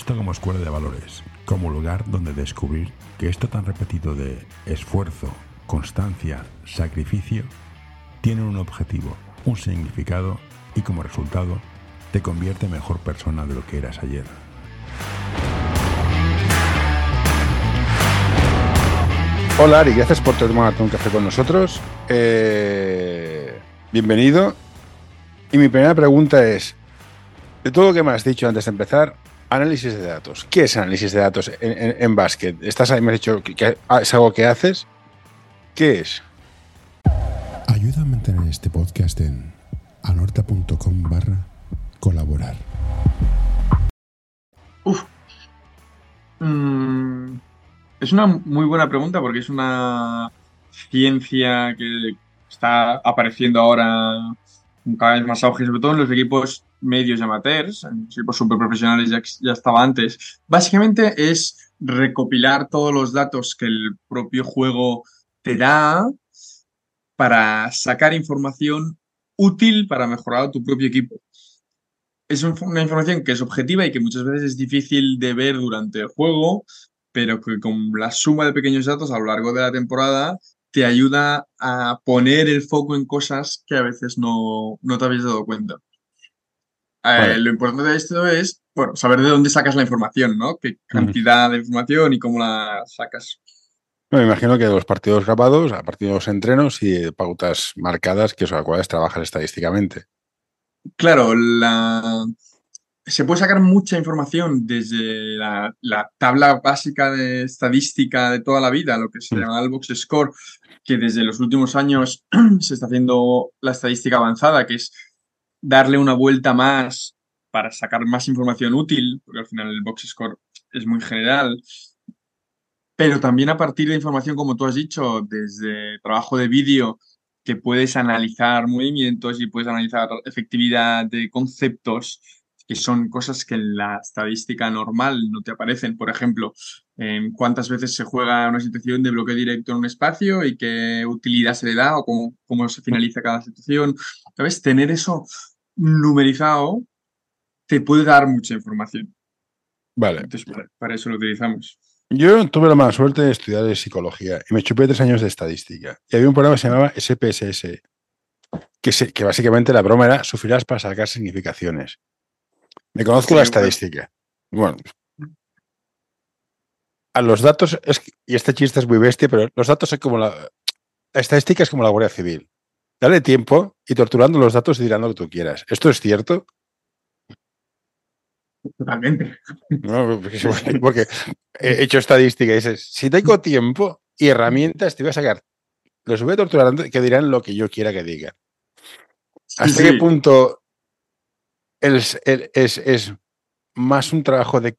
esto como escuela de valores, como lugar donde descubrir que esto tan repetido de esfuerzo, constancia, sacrificio, tiene un objetivo, un significado y como resultado te convierte en mejor persona de lo que eras ayer. Hola Ari, gracias por tomarte un café con nosotros. Eh, bienvenido. Y mi primera pregunta es, de todo lo que me has dicho antes de empezar, análisis de datos. ¿Qué es análisis de datos en, básquet? Estás ahí, me has dicho que, es algo que haces. ¿Qué es? Ayuda a mantener este podcast en anorta.com barra colaborar. Uf. Mm, es una muy buena pregunta porque es una ciencia que está apareciendo ahora cada vez más auge, sobre todo en los equipos medios y amateurs, en los equipos super profesionales ya, ya estaba antes. Básicamente es recopilar todos los datos que el propio juego te da para sacar información útil para mejorar tu propio equipo. Es una información que es objetiva y que muchas veces es difícil de ver durante el juego, pero que con la suma de pequeños datos a lo largo de la temporada te ayuda a poner el foco en cosas que a veces no, te habías dado cuenta. Eh, lo importante de esto es bueno, saber de dónde sacas la información, ¿no? Qué cantidad de información y cómo la sacas. me imagino que los partidos grabados, a partir de los entrenos y pautas marcadas que son las cuales trabajas estadísticamente. Claro, la, se puede sacar mucha información desde la, tabla básica de estadística de toda la vida, lo que se mm. llama el box score, que desde los últimos años se está haciendo la estadística avanzada, que es darle una vuelta más para sacar más información útil, porque al final el box score es muy general, pero también a partir de información, como tú has dicho, desde trabajo de vídeo, que puedes analizar movimientos y puedes analizar efectividad de conceptos que son cosas que en la estadística normal no te aparecen. Por ejemplo, cuántas veces se juega una situación de bloqueo directo en un espacio y qué utilidad se le da o cómo, cómo se finaliza cada situación. ¿Sabes? Tener eso numerizado te puede dar mucha información. Vale. Entonces, para, eso lo utilizamos. Yo tuve la mala suerte de estudiar psicología y me chupé tres años de estadística. Y había un programa que se llamaba SPSS, que, que básicamente la broma era sufrirás para sacar significaciones. Me conozco la estadística. Bueno, a los datos, es, y este chiste es muy bestia, pero los datos son como la, la estadística es como la Guardia Civil. Dale tiempo y torturando los datos dirán lo que tú quieras. ¿Esto es cierto? Totalmente. porque he hecho estadística y dices, si tengo tiempo y herramientas, te voy a sacar. Los voy a torturar que dirán lo que yo quiera que digan. ¿Hasta qué punto es, es, más un trabajo de,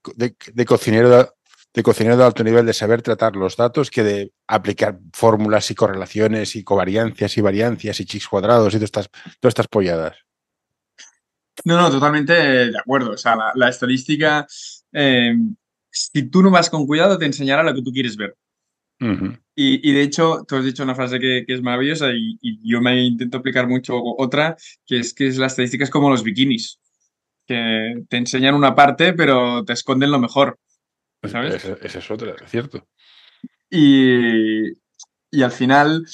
cocinero de, cocinero de alto nivel de saber tratar los datos que de aplicar fórmulas y correlaciones y covariancias y variancias y chicos cuadrados y todas estas, todas estas polladas. No, no, totalmente de acuerdo. O sea, la, estadística, eh, si tú no vas con cuidado, te enseñará lo que tú quieres ver. y, de hecho, tú has dicho una frase que, es maravillosa y, y, yo me intento aplicar mucho otra, que es que es la estadística es como los bikinis que te enseñan una parte, pero te esconden lo mejor. ¿Sabes? Ese, es otro, es cierto. Y, y al final,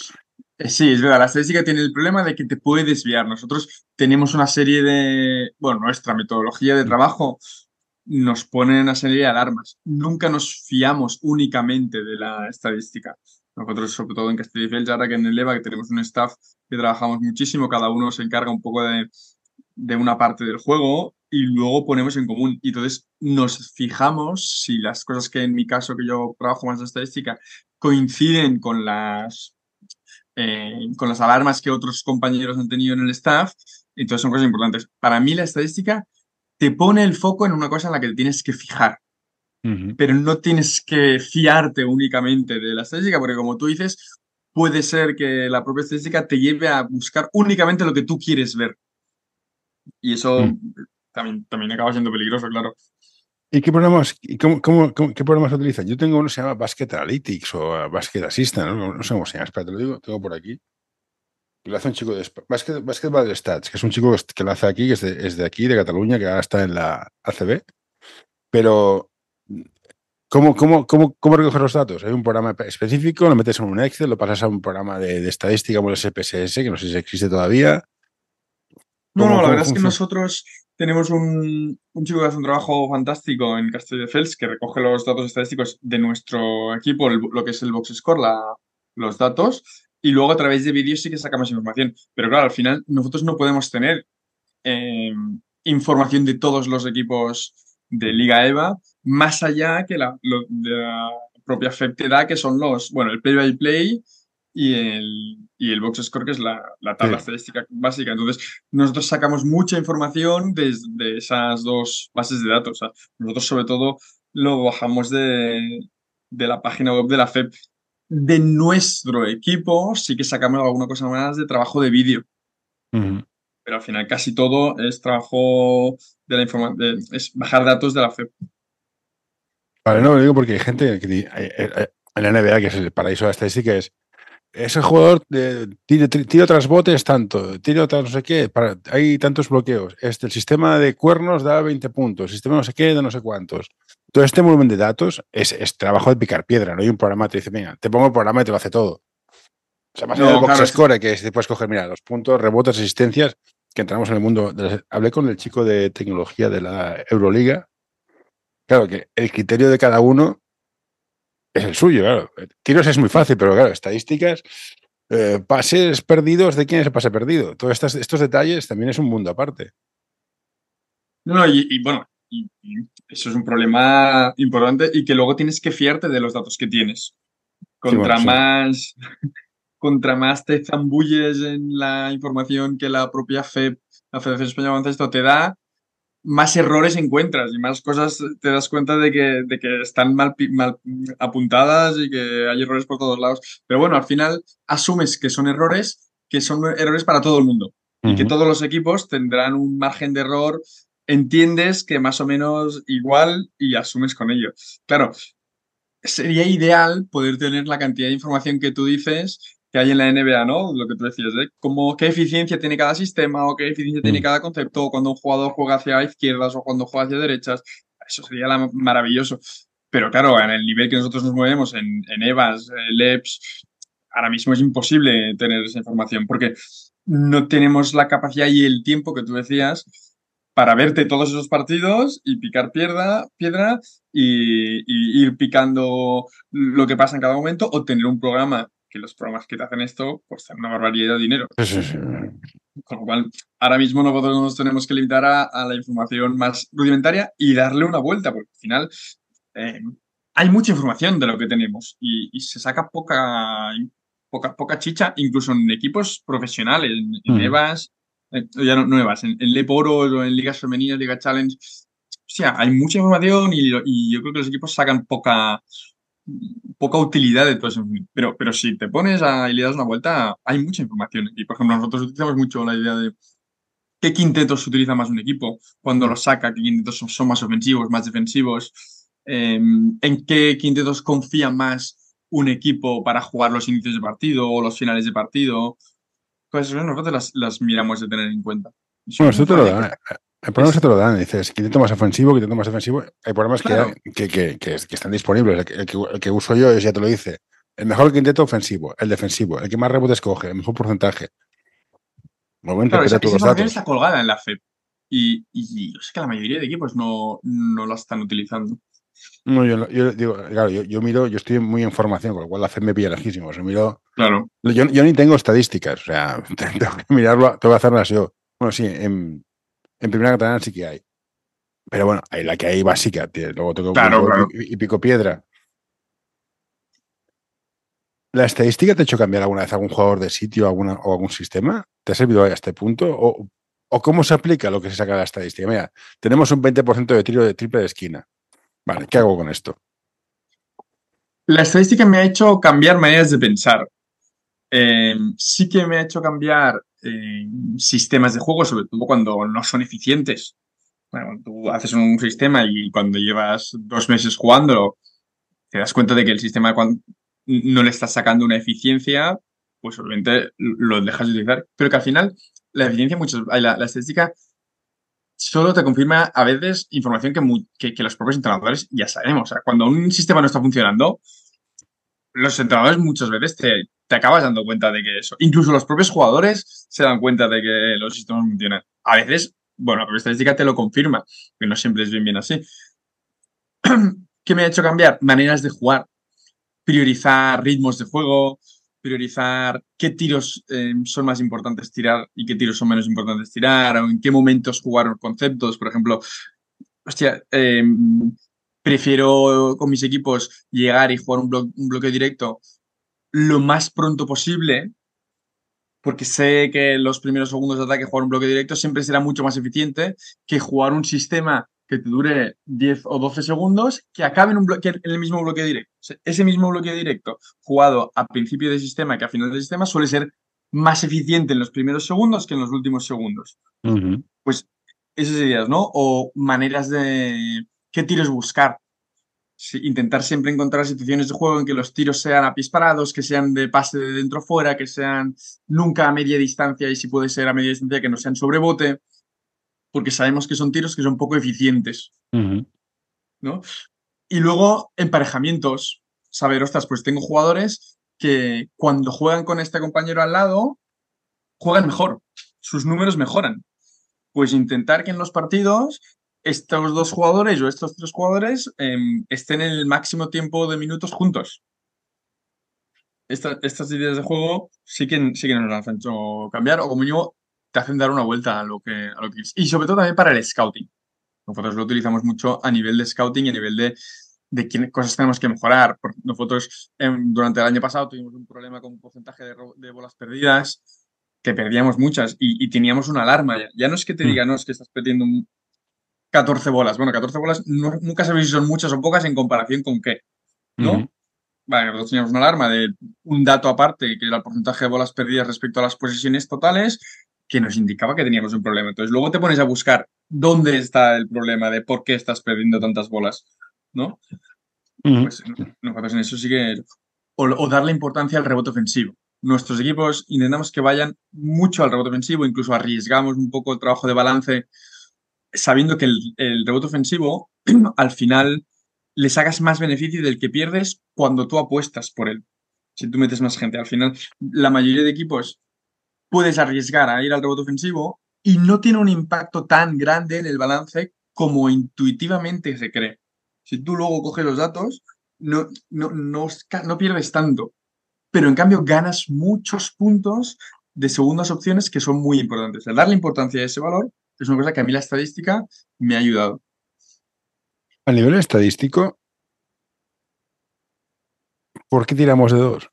eh, sí, es verdad, la estadística tiene el problema de que te puede desviar. Nosotros tenemos una serie de, bueno, nuestra metodología de mm. trabajo nos pone una serie de alarmas. Nunca nos fiamos únicamente de la estadística. Nosotros, sobre todo en Castelldefels, ahora que en el EVA, que tenemos un staff que trabajamos muchísimo, cada uno se encarga un poco de, de una parte del juego y luego ponemos en común. Y entonces nos fijamos si las cosas que en mi caso, que yo trabajo más de estadística, coinciden con las, eh, con las alarmas que otros compañeros han tenido en el staff. Entonces son cosas importantes. Para mí la estadística te pone el foco en una cosa en la que te tienes que fijar. Pero no tienes que fiarte únicamente de la estadística, porque como tú dices, puede ser que la propia estadística te lleve a buscar únicamente lo que tú quieres ver. Y eso mm también, acaba siendo peligroso, claro. ¿Y qué programas, y cómo, cómo, qué programas utilizan? Yo tengo uno que se llama Basket Analytics o Basket Assistant, no, sé cómo se llama, espera, te lo digo, tengo por aquí. Lo hace un chico de Basket, Basketball Stats, que es un chico que lo hace aquí, que es de, aquí, de Cataluña, que ahora está en la ACB. pero ¿cómo, cómo, cómo, cómo recoger los datos? ¿Hay un programa específico? ¿Lo metes en un Excel? ¿Lo pasas a un programa de, de estadística como el SPSS, que no sé si existe todavía? No, no, la verdad es que nosotros tenemos un, un, chico que hace un trabajo fantástico en Castillo de Fels que recoge los datos estadísticos de nuestro equipo, lo que es el Box Score, la, los datos, y luego a través de vídeos sí que sacamos información. Pero claro, al final nosotros no podemos tener eh, información de todos los equipos de Liga EVA, más allá que la, de la propia FEP te da, que son los, bueno, el play by play y el, y el box score, que es la, la tabla sí. estadística básica. Entonces, nosotros sacamos mucha información desde de esas dos bases de datos. O sea, nosotros, sobre todo, lo bajamos de, de la página web de la FEP. De nuestro equipo, sí que sacamos alguna cosa más de trabajo de vídeo. Uh -huh. Pero al final, casi todo es trabajo de la información, es bajar datos de la FEP. Vale, no lo digo porque hay gente que en la NBA, que es el paraíso de la estadística, es ese jugador de tiro, tiro, tras botes tanto, tiro tras no sé qué, para, hay tantos bloqueos. Este, el sistema de cuernos da 20 puntos, el sistema no sé qué da no sé cuántos. Todo este volumen de datos es, es trabajo de picar piedra, no hay un programa que te dice, venga, te pongo el programa y te lo hace todo. O sea, más no, el box claro, score, que te puedes coger, mira, los puntos, rebotes, asistencias, que entramos en el mundo. De, hablé con el chico de tecnología de la Euroliga. Claro que el criterio de cada uno es el suyo, claro. Tiros es muy fácil, pero claro, estadísticas, eh, pases perdidos, ¿de quién es el pase perdido? Todos estos, estos detalles también es un mundo aparte. No, y, y bueno, y, y eso es un problema importante y que luego tienes que fiarte de los datos que tienes. Contra sí, bueno, más, sí. contra más te zambulles en la información que la propia FEP, la Federación Española de Baloncesto, te da, más errores encuentras y más cosas te das cuenta de que, de que están mal, mal, apuntadas y que hay errores por todos lados. Pero bueno, al final asumes que son errores, que son errores para todo el mundo uh -huh. y que todos los equipos tendrán un margen de error. Entiendes que más o menos igual y asumes con ello. Claro, sería ideal poder tener la cantidad de información que tú dices que hay en la NBA, ¿no? Lo que tú decías, ¿eh? Como qué eficiencia tiene cada sistema o qué eficiencia mm. tiene cada concepto, o cuando un jugador juega hacia izquierdas o cuando juega hacia derechas. Eso sería la, maravilloso. Pero claro, en el nivel que nosotros nos movemos, en, en EVAs, LEPS, ahora mismo es imposible tener esa información porque no tenemos la capacidad y el tiempo que tú decías para verte todos esos partidos y picar piedra, piedra y, y ir picando lo que pasa en cada momento o tener un programa que los programas que te hacen esto cuestan una barbaridad de dinero. Sí, sí, sí. Con lo cual, ahora mismo nosotros nos tenemos que limitar a, a, la información más rudimentaria y darle una vuelta, porque al final eh, hay mucha información de lo que tenemos y, y, se saca poca, poca, poca chicha, incluso en equipos profesionales, en, en mm. EVAs, eh, ya no, no EVAs, en, en Leporos o en ligas femeninas, Liga Challenge. O sea, hay mucha información y, y yo creo que los equipos sacan poca, poca utilidad de todo eso. Pero, pero si te pones a, y le das una vuelta, hay mucha información. Y, por ejemplo, nosotros utilizamos mucho la idea de qué quintetos utiliza más un equipo, cuando los saca, qué quintetos son, son más ofensivos, más defensivos, eh, en qué quintetos confía más un equipo para jugar los inicios de partido o los finales de partido. Pues nosotros las, las miramos de tener en cuenta. Bueno, esto te lo da. El programa se te lo dan, dices, quinteto más ofensivo, quinteto más defensivo. Hay programas claro. que, que, que, que, están disponibles. El que, el que, uso yo ya te lo dice. El mejor quinteto ofensivo, el defensivo, el que más rebotes coge, el mejor porcentaje. Momento, claro, esa, esa está colgada en la FEP. Y, y, sé que la mayoría de equipos no, no la están utilizando. No, yo, yo digo, claro, yo, yo, miro, yo estoy muy en formación, con lo cual la FEP me pilla lejísimo. Yo miro. Claro. Yo, yo ni tengo estadísticas, o sea, tengo que mirarlo, tengo que hacerlas yo. Bueno, sí, en, en primera catalana sí que hay. Pero bueno, hay la que hay básica, tío. luego tengo claro, claro. Y, pico piedra. ¿La estadística te ha hecho cambiar alguna vez algún jugador de sitio alguna, o algún sistema? ¿Te ha servido a este punto? ¿O, ¿O, cómo se aplica lo que se saca de la estadística? Mira, tenemos un 20% de tiro de triple de esquina. Vale, ¿qué hago con esto? La estadística me ha hecho cambiar maneras de pensar. Eh, sí que me ha hecho cambiar eh, sistemas de juego, sobre todo cuando no son eficientes. Bueno, tú haces un sistema y cuando llevas dos meses jugándolo, te das cuenta de que el sistema no le estás sacando una eficiencia, pues obviamente lo dejas de utilizar. Pero que al final la eficiencia, muchos, la, la estadística solo te confirma a veces información que, que, los propios entrenadores ya sabemos. O sea, cuando un sistema no está funcionando, los entrenadores muchas veces te, te acabas dando cuenta de que eso. Incluso los propios jugadores se dan cuenta de que los sistemas funcionan. A veces, bueno, la estadística te lo confirma, que no siempre es bien, bien así. ¿Qué me ha hecho cambiar? Maneras de jugar, priorizar ritmos de juego, priorizar qué tiros eh, son más importantes tirar y qué tiros son menos importantes tirar, o en qué momentos jugar conceptos. Por ejemplo, hostia, eh, prefiero con mis equipos llegar y jugar un, un bloque directo lo más pronto posible, porque sé que los primeros segundos de ataque jugar un bloque directo siempre será mucho más eficiente que jugar un sistema que te dure 10 o 12 segundos, que acabe en, un bloque, en el mismo bloque directo. ese mismo bloque directo jugado a principio del sistema que a final del sistema suele ser más eficiente en los primeros segundos que en los últimos segundos. Pues esas ideas, ¿no? O maneras de qué tiros buscar. Intentar siempre encontrar situaciones de juego en que los tiros sean apisparados, que sean de pase de dentro fuera, que sean nunca a media distancia y si puede ser a media distancia que no sean sobrebote porque sabemos que son tiros que son poco eficientes. ¿no? Y luego, emparejamientos. Saber, ostras, pues tengo jugadores que cuando juegan con este compañero al lado, juegan mejor. Sus números mejoran. Pues intentar que en los partidos estos dos jugadores o estos tres jugadores em, estén en el máximo tiempo de minutos juntos. estas ideas de juego sí que, sí que nos las han hecho cambiar, o como mínimo te hacen dar una vuelta a lo que, a lo que Y sobre todo también para el scouting. Nosotros lo utilizamos mucho a nivel de scouting y a nivel de, de qué cosas tenemos que mejorar. Nosotros em, durante el año pasado tuvimos un problema con un porcentaje de, bolas perdidas, que perdíamos muchas y, teníamos una alarma. Ya. no es que te mm. diga, no, es que estás perdiendo 14 bolas. Bueno, 14 bolas nunca sabéis si son muchas o pocas en comparación con qué, ¿no? Vale, nosotros teníamos una alarma de un dato aparte, que era el porcentaje de bolas perdidas respecto a las posiciones totales, que nos indicaba que teníamos un problema. Entonces, luego te pones a buscar dónde está el problema de por qué estás perdiendo tantas bolas, ¿no? Pues nosotros en eso sí que... O, darle importancia al rebote ofensivo. Nuestros equipos intentamos que vayan mucho al rebote ofensivo, incluso arriesgamos un poco el trabajo de balance, sabiendo que el, el rebote ofensivo, al final, le sacas más beneficio del que pierdes cuando tú apuestas por él. Si tú metes más gente. Al final, la mayoría de equipos puedes arriesgar a ir al rebote ofensivo y no tiene un impacto tan grande en el balance como intuitivamente se cree. Si tú luego coges los datos, no, no, no, pierdes tanto, pero en cambio ganas muchos puntos de segundas opciones que son muy importantes. El darle importancia a ese valor es una cosa que a mí la estadística me ha ayudado. A nivel estadístico, ¿por qué tiramos de dos?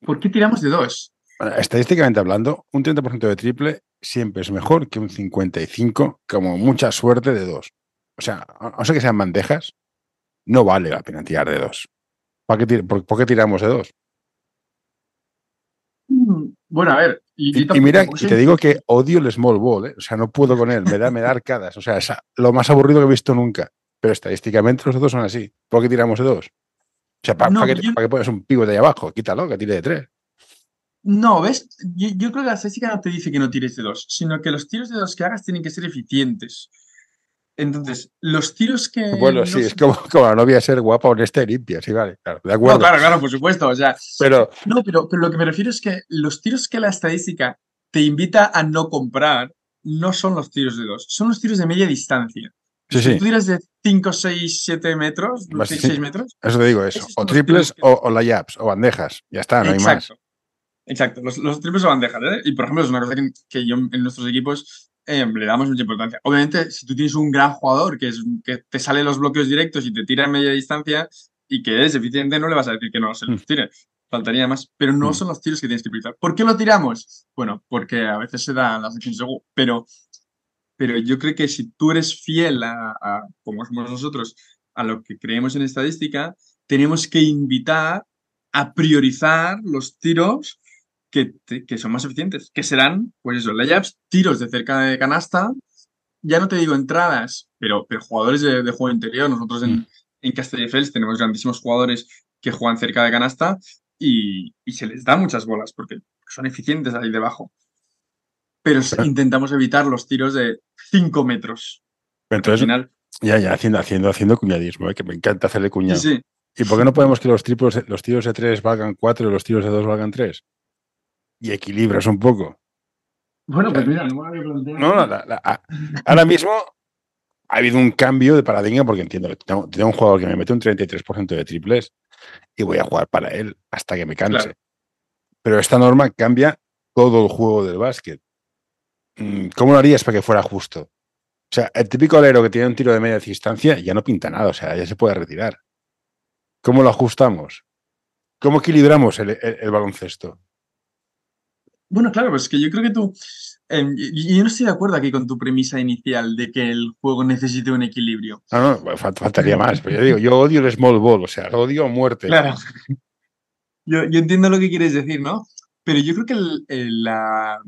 ¿Por qué tiramos de dos? estadísticamente hablando, un 30% de triple siempre es mejor que un 55, como mucha suerte de dos. O sea, no sé que sean bandejas, no vale la pena tirar de dos. ¿Por qué, por, qué tiramos de dos? Bueno, a ver. Y, mira, y te digo que odio el small ball, ¿eh? o sea, no puedo con él, me da, me da arcadas. O sea, es lo más aburrido que he visto nunca. Pero estadísticamente los dos son así. ¿Por qué tiramos de dos? O sea, ¿para, qué, pones un pivote ahí abajo? Quítalo, que tire de tres. No, ¿ves? Yo, creo que la estadística no te dice que no tires de dos, sino que los tiros de dos que hagas tienen que ser eficientes. Entonces, los tiros que. Bueno, sí, es como, como, la novia ser guapa, honesta y limpia, sí, vale, claro, de acuerdo. No, claro, claro, por supuesto. O sea, pero. No, pero, pero lo que me refiero es que los tiros que la estadística te invita a no comprar no son los tiros de dos, son los tiros de media distancia. Sí, si tú tiras de 5, 6, 7 metros, 6, metros. Eso te digo, eso. O triples o, o layups o bandejas. Ya está, no hay más. Exacto, los, los triples o bandejas, ¿eh? Y por ejemplo, es una cosa que, yo en nuestros equipos eh, le damos mucha importancia. Obviamente, si tú tienes un gran jugador que, es, que te sale los bloqueos directos y te tira en media distancia y que es eficiente, no le vas a decir que no se los mm. tire. Faltaría más, pero no mm. son los tiros que tienes que priorizar. ¿Por qué lo tiramos? Bueno, porque a veces se dan las acciones seguro, pero, pero yo creo que si tú eres fiel a, a, como somos nosotros, a lo que creemos en estadística, tenemos que invitar a priorizar los tiros que, que, son más eficientes, que serán, pues eso, layups, tiros de cerca de canasta, ya no te digo entradas, pero, pero jugadores de, juego interior. Nosotros en, mm. en Castelldefels tenemos grandísimos jugadores que juegan cerca de canasta y, y, se les da muchas bolas porque son eficientes ahí debajo. pero intentamos evitar los tiros de 5 metros. Entonces, final, ya, ya, haciendo, haciendo, haciendo cuñadismo, ¿eh? que me encanta hacerle cuñado. Sí, sí. ¿Y por qué no podemos que los, triplos, los tiros de 3 valgan 4 y los tiros de 2 valgan 3? Y equilibras un poco. Bueno, pues mira, no me No, ahora mismo ha habido un cambio de paradigma porque entiendo que tengo, un jugador que me mete un 33% de triples y voy a jugar para él hasta que me canse. Pero esta norma cambia todo el juego del básquet. Mm, ¿Cómo lo harías para que fuera justo? O sea, el típico alero que tiene un tiro de media distancia ya no pinta nada, o sea, ya se puede retirar. ¿Cómo lo ajustamos? ¿Cómo equilibramos el baloncesto? Bueno, claro, pues que yo creo que tú. Em, yo no estoy de acuerdo aquí con tu premisa inicial de que el juego necesite un equilibrio. No, no, faltaría más. Pero yo digo, yo odio el small ball, o sea, lo odio a muerte. Claro. Yo, entiendo lo que quieres decir, ¿no? Pero yo creo que la.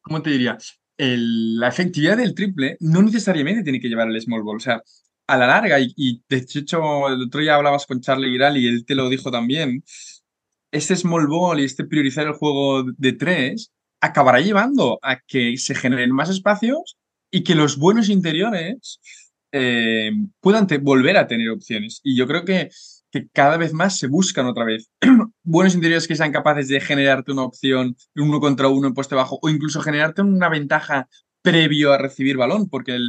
¿Cómo te diría? la efectividad del triple no necesariamente tiene que llevar al small ball. O sea, a la larga, y, de hecho, el otro día hablabas con Charlie Viral y él te lo dijo también este small ball y este priorizar el juego de tres acabará llevando a que se generen más espacios y que los buenos interiores eh, puedan volver a tener opciones. Y yo creo que, cada vez más se buscan otra vez buenos interiores que sean capaces de generarte una opción uno contra uno en poste bajo o incluso generarte una ventaja previo a recibir balón, porque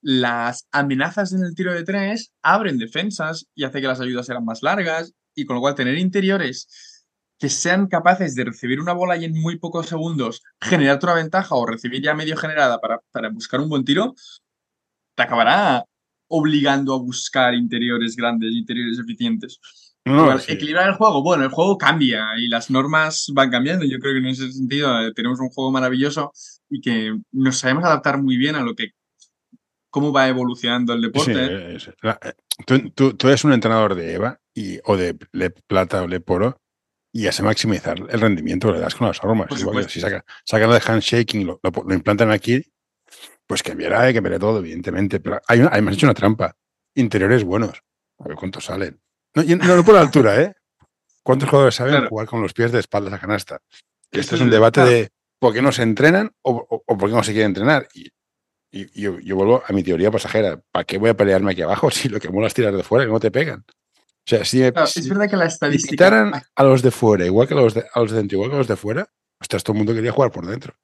las amenazas en el tiro de tres abren defensas y hace que las ayudas sean más largas y con lo cual tener interiores que sean capaces de recibir una bola y en muy pocos segundos generarte una ventaja o recibir ya medio generada para, para buscar un buen tiro, te acabará obligando a buscar interiores grandes, interiores eficientes. Equilibrar el juego, bueno, el juego cambia y las normas van cambiando. Yo creo que en ese sentido eh, tenemos un juego maravilloso y que nos sabemos adaptar muy bien a lo que cómo va evolucionando el deporte. Eh, tú, tú, eres un entrenador de EVA y, o de Le Plata o Le Poro y hace maximizar el rendimiento le das con las armas. si sacan saca de handshaking, lo, lo, implantan aquí, pues cambiará, que veré todo, evidentemente. Pero hay una, además hecho una trampa. Interiores buenos. A ver cuántos salen. No, no, por la altura, ¿eh? ¿Cuántos jugadores saben jugar con los pies de espaldas a canasta? Que este es un debate de por qué no se entrenan o, por qué no se quiere entrenar. Y, yo, yo, vuelvo a mi teoría pasajera. ¿Para qué voy a pelearme aquí abajo si lo que mola es tirar de fuera y no te pegan? O sea, si, es verdad que la estadística. a los de fuera, igual que a los de, a los de dentro, igual que a los de fuera, ostras, todo el mundo quería jugar por dentro.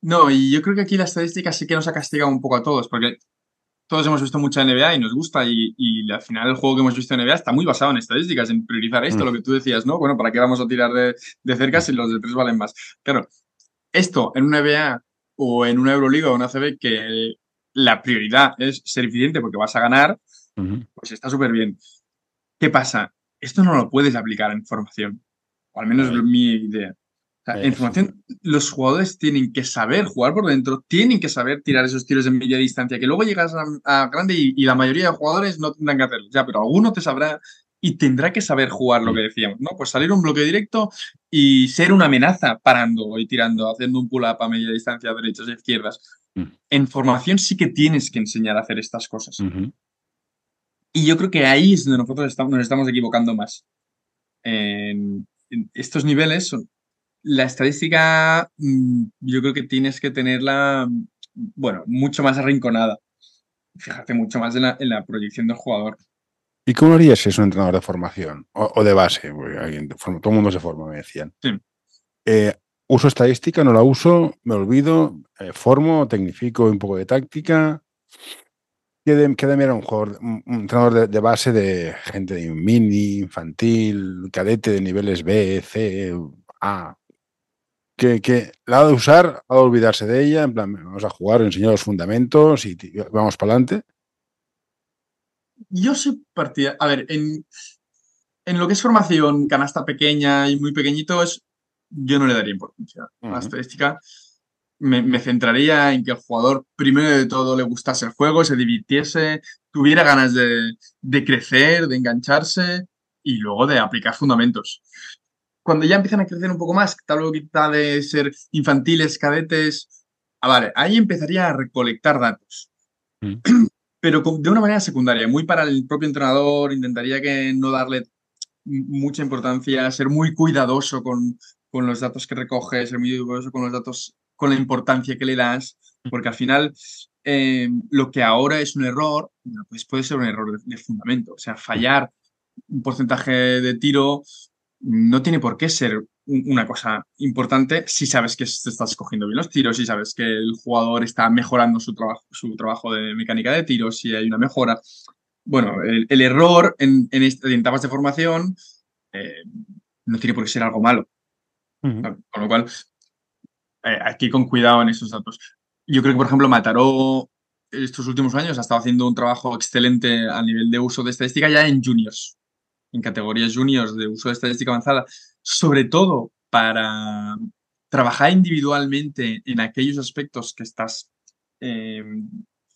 No, y yo creo que aquí la estadística sí que nos ha castigado un poco a todos, porque todos hemos visto mucha NBA y nos gusta, y, y al final el juego que hemos visto en NBA está muy basado en estadísticas, en priorizar esto, mm. lo que tú decías, ¿no? Bueno, ¿para qué vamos a tirar de, de cerca si los de tres valen más? Claro, esto en una NBA o en una Euroliga o una CB que la prioridad es ser eficiente porque vas a ganar, pues está súper bien. ¿Qué pasa? Esto no lo puedes aplicar en formación, o al menos es mi idea. en formación, los jugadores tienen que saber jugar por dentro, tienen que saber tirar esos tiros de media distancia, que luego llegas a, grande y, la mayoría de jugadores no tendrán que hacerlo. Ya, pero alguno te sabrá y tendrá que saber jugar lo que decíamos, ¿no? Pues salir un bloque directo y ser una amenaza parando y tirando, haciendo un pull-up a media distancia, derechas e izquierdas. Mm. En formación sí que tienes que enseñar a hacer estas cosas. Y yo creo que ahí es donde nosotros estamos, nos estamos equivocando más. En, estos niveles, son, la estadística, mm, yo creo que tienes que tenerla, bueno, mucho más arrinconada. Fíjate mucho más en la, en la proyección del jugador. ¿Y cómo harías si es un entrenador de formación o, de base? todo el mundo se forma, me decían. Sí. Eh, ¿Uso estadística? ¿No la uso? ¿Me olvido? Eh, ¿Formo? ¿Tecnifico un poco de táctica? ¿Qué de, era un jugador, un, entrenador de, base de gente de mini, infantil, cadete de niveles B, C, A? Que, que la ha de usar, ha de olvidarse de ella, en plan, vamos a jugar, enseñar los fundamentos y vamos para adelante. Yo soy partida. A ver, en, en lo que es formación, canasta pequeña y muy pequeñito, es, yo no le daría importancia a la estadística me, centraría en que el jugador, primero de todo, le gustase el juego, se divirtiese, tuviera ganas de, crecer, de engancharse y luego de aplicar fundamentos. Cuando ya empiezan a crecer un poco más, tal vez de ser infantiles, cadetes, ah, vale, ahí empezaría a recolectar datos. Mm. Pero de una manera secundaria, muy para el propio entrenador, intentaría que no darle mucha importancia, ser muy cuidadoso con, con los datos que recoge, ser muy cuidadoso con los datos con la importancia que le das, porque al final eh, lo que ahora es un error, pues puede ser un error de, fundamento. O sea, fallar un porcentaje de tiro no tiene por qué ser una cosa importante si sabes que te estás cogiendo bien los tiros, si sabes que el jugador está mejorando su trabajo, su trabajo de mecánica de tiros, si hay una mejora. Bueno, el, error en, en, etapas de formación eh, no tiene por qué ser algo malo. Con lo cual, eh, aquí con cuidado en esos datos. Yo creo que, por ejemplo, Mataró estos últimos años ha estado haciendo un trabajo excelente a nivel de uso de estadística ya en juniors, en categorías juniors de uso de estadística avanzada, sobre todo para trabajar individualmente en aquellos aspectos que estás eh,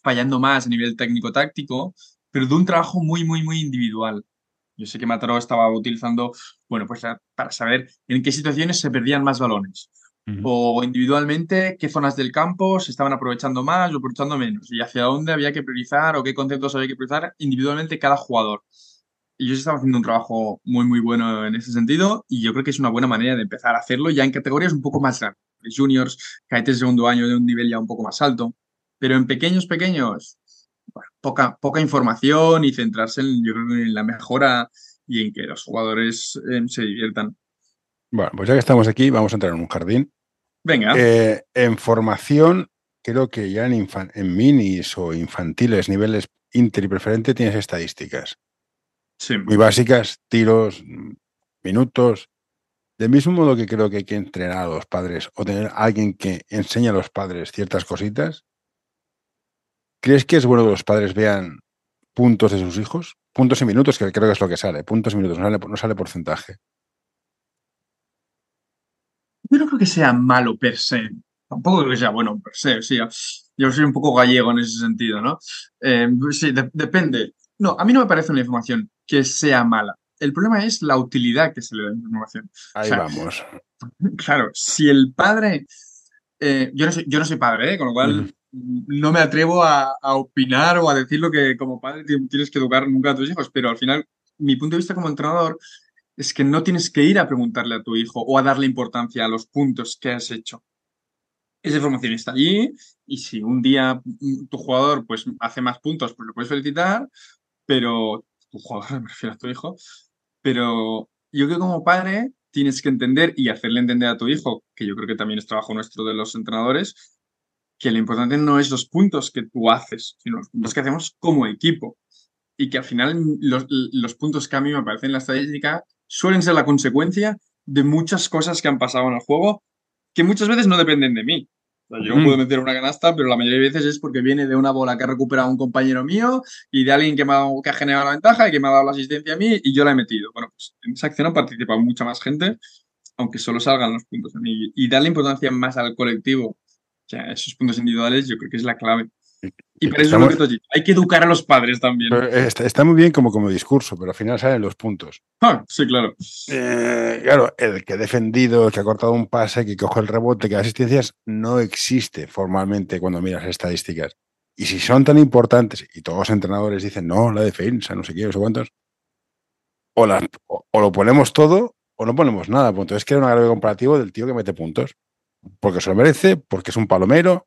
fallando más a nivel técnico-táctico, pero de un trabajo muy, muy, muy individual. Yo sé que Mataró estaba utilizando, bueno, pues para saber en qué situaciones se perdían más balones o individualmente qué zonas del campo se estaban aprovechando más o aprovechando menos y hacia dónde había que priorizar o qué conceptos había que priorizar individualmente cada jugador. Y yo estaba haciendo un trabajo muy, muy bueno en ese sentido y yo creo que es una buena manera de empezar a hacerlo ya en categorías un poco más grandes. Juniors, cadetes de segundo año de un nivel ya un poco más alto. Pero en pequeños, pequeños, poca, poca información y centrarse en, yo creo, en la mejora y en que los jugadores eh, se diviertan. Bueno, pues ya que estamos aquí, vamos a entrar en un jardín Venga. Eh, en formación, creo que ya en, en, minis o infantiles, niveles inter y preferente, tienes estadísticas. Sí. Muy básicas, tiros, minutos. Del mismo modo que creo que hay que entrenar a los padres o tener alguien que enseñe a los padres ciertas cositas, ¿crees que es bueno que los padres vean puntos de sus hijos? Puntos y minutos, que creo que es lo que sale. Puntos y minutos, no sale, no sale porcentaje. Yo no creo que sea malo per se. Tampoco creo que sea bueno per se. Sí, yo soy un poco gallego en ese sentido, ¿no? Eh, sí, depende. No, a mí no me parece una información que sea mala. El problema es la utilidad que se le da a la información. Ahí vamos. Claro, si el padre. Eh, yo, no soy, yo no soy padre, ¿eh? con lo cual no me atrevo a, a, opinar o a decir lo que como padre tienes que educar nunca a tus hijos, pero al final, mi punto de vista como entrenador es que no tienes que ir a preguntarle a tu hijo o a darle importancia a los puntos que has hecho. Esa información está allí y si un día tu jugador pues hace más puntos, pues lo puedes felicitar, pero tu jugador, me refiero a tu hijo, pero yo creo que como padre tienes que entender y hacerle entender a tu hijo, que yo creo que también es trabajo nuestro de los entrenadores, que lo importante no es los puntos que tú haces, sino los puntos que hacemos como equipo. Y que al final los, los puntos que a mí me parecen en la estadística suelen ser la consecuencia de muchas cosas que han pasado en el juego que muchas veces no dependen de mí. yo puedo meter una canasta, pero la mayoría de veces es porque viene de una bola que ha recuperado un compañero mío y de alguien que, me ha, que ha generado la ventaja y que me ha dado la asistencia a mí y yo la he metido. Bueno, pues en esa acción ha participado mucha más gente, aunque solo salgan los puntos a mí. Y darle importancia más al colectivo, o sea, esos puntos individuales, yo creo que es la clave. Y para eso es que Hay que educar a los padres también. Está, muy bien como, como discurso, pero al final salen los puntos. Ah, sí, claro. Eh, claro, el que ha defendido, el que ha cortado un pase, que coge el rebote, que da asistencias, no existe formalmente cuando miras estadísticas. Y si son tan importantes, y todos los entrenadores dicen, no, la defensa, no sé qué, no sé cuántos, o, o, lo ponemos todo o no ponemos nada. Pues entonces queda un agravio comparativo del tío que mete puntos. Porque se lo merece, porque es un palomero,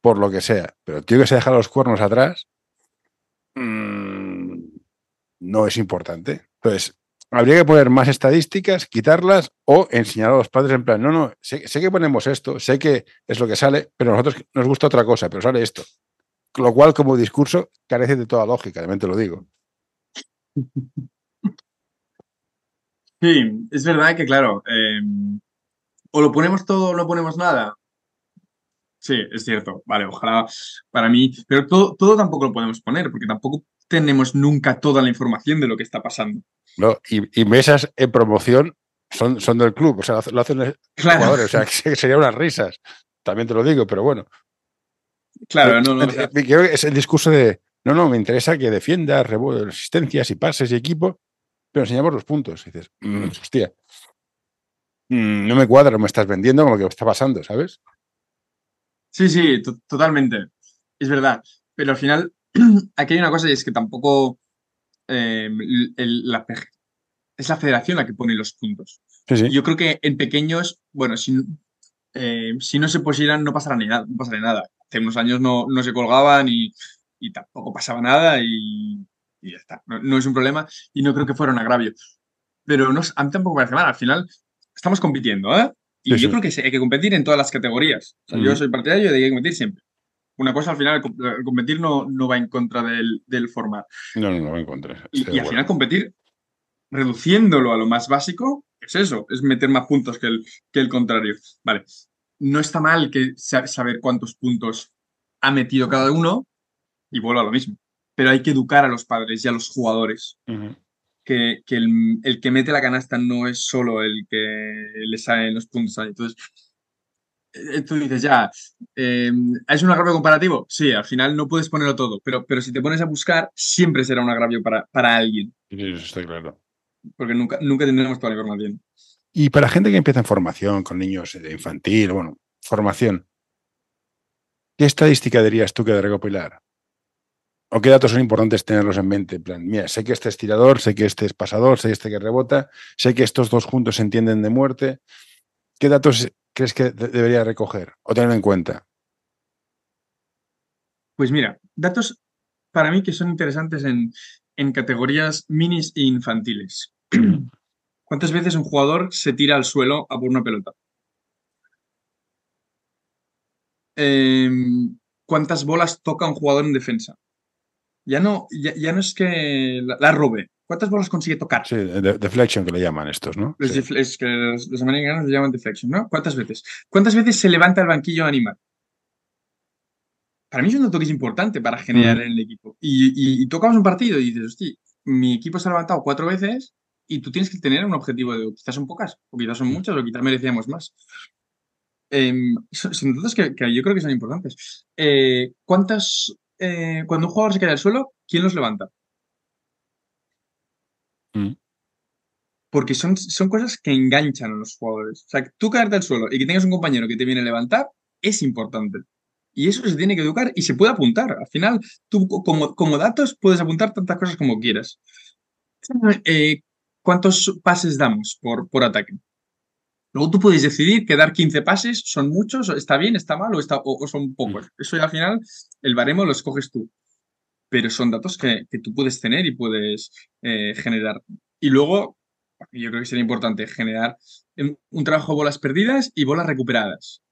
por lo que sea. Pero el tío que se deja los cuernos atrás mmm, no es importante. Entonces, habría que poner más estadísticas, quitarlas o enseñar a los padres en plan, no, no, sé, que ponemos esto, sé que es lo que sale, pero a nosotros nos gusta otra cosa, pero sale esto. Lo cual, como discurso, carece de toda lógica, realmente lo digo. Sí, es verdad que, claro, eh, o lo ponemos todo o no ponemos nada. Sí, es cierto. Vale, ojalá para mí. Pero todo, todo tampoco lo podemos poner, porque tampoco tenemos nunca toda la información de lo que está pasando. No, y, mesas en promoción son, son del club, o sea, lo hacen los jugadores, o sea, que serían unas risas. También te lo digo, pero bueno. Claro, no, no. Es el discurso de, no, no, me interesa que defienda resistencias y pases y equipo, pero enseñamos los puntos. Y dices, mm, hostia, mm, no me cuadra, me estás vendiendo con lo que está pasando, ¿sabes? Sí, sí, totalmente. Es verdad. Pero al final, aquí hay una cosa y es que tampoco em, la, es la federación la que pone los puntos. Yo creo que en pequeños, bueno, si, eh, si no se pusieran no pasará, ni nada, no pasará nada. Hace unos años no, no se colgaban y, y, tampoco pasaba nada y, y ya está. No, no, es un problema y no creo que fuera un agravio. Pero no, a mí tampoco me parece mal. Al final estamos compitiendo, ¿eh? Y sí, yo sí. creo que hay que competir en todas las categorías. O sea, mm. Yo soy partidario de que hay que competir siempre. Una cosa al final, competir no, no va en contra del, del, formar. No, no, no va en contra. Y, y al final competir reduciéndolo a lo más básico es eso, es meter más puntos que el, que el contrario. Vale, no está mal que saber cuántos puntos ha metido cada uno y vuelvo a lo mismo. Pero hay que educar a los padres y a los jugadores. Uh -huh. Que, que el, el, que mete la canasta no es solo el que le salen los puntos ahí. Entonces, eh, tú dices ya, eh, ¿es un agravio comparativo? Sí, al final no puedes ponerlo todo, pero, pero si te pones a buscar, siempre será un agravio para, para alguien. Sí, eso está claro. Porque nunca, nunca tendremos toda la información. Y para gente que empieza en formación, con niños de infantil, bueno, formación, ¿qué estadística dirías tú que de recopilar? ¿O qué datos son importantes tenerlos en mente? En plan, mira, sé que este es tirador, sé que este es pasador, sé este que rebota, sé que estos dos juntos se entienden de muerte. ¿Qué datos crees que de debería recoger o tener en cuenta? Pues mira, datos para mí que son interesantes en, en categorías minis e infantiles. ¿Cuántas veces un jugador se tira al suelo a por una pelota? Eh, ¿Cuántas bolas toca un jugador en defensa? Ya no, ya, ya no es que la, la, robe. ¿Cuántas bolas consigue tocar? Sí, de, deflection que le llaman estos, ¿no? Los, sí. es que los, los, americanos le llaman deflection, ¿no? ¿Cuántas veces? ¿Cuántas veces se levanta el banquillo a animar? Para mí es un dato que es importante para generar mm. en el equipo. Y, y, y, tocamos un partido y dices, hostia, mi equipo se ha levantado cuatro veces y tú tienes que tener un objetivo de quizás son pocas, o quizás son muchas, o quizás merecíamos más. Eh, son datos que, que, yo creo que son importantes. Eh, ¿Cuántas eh, cuando un jugador se cae al suelo, ¿quién los levanta? Mm. Porque son, son cosas que enganchan a los jugadores. O sea, tú caerte al suelo y que tengas un compañero que te viene a levantar es importante. Y eso se tiene que educar y se puede apuntar. Al final, tú como, como datos puedes apuntar tantas cosas como quieras. Eh, ¿Cuántos pases damos por, por ataque? Luego tú puedes decidir que dar 15 pases son muchos, está bien, está mal o, está, o, o son pocos. Mm. Eso ya al final, el baremo lo escoges tú. Pero son datos que, que tú puedes tener y puedes eh, generar. Y luego, yo creo que sería importante generar un trabajo de bolas perdidas y bolas recuperadas.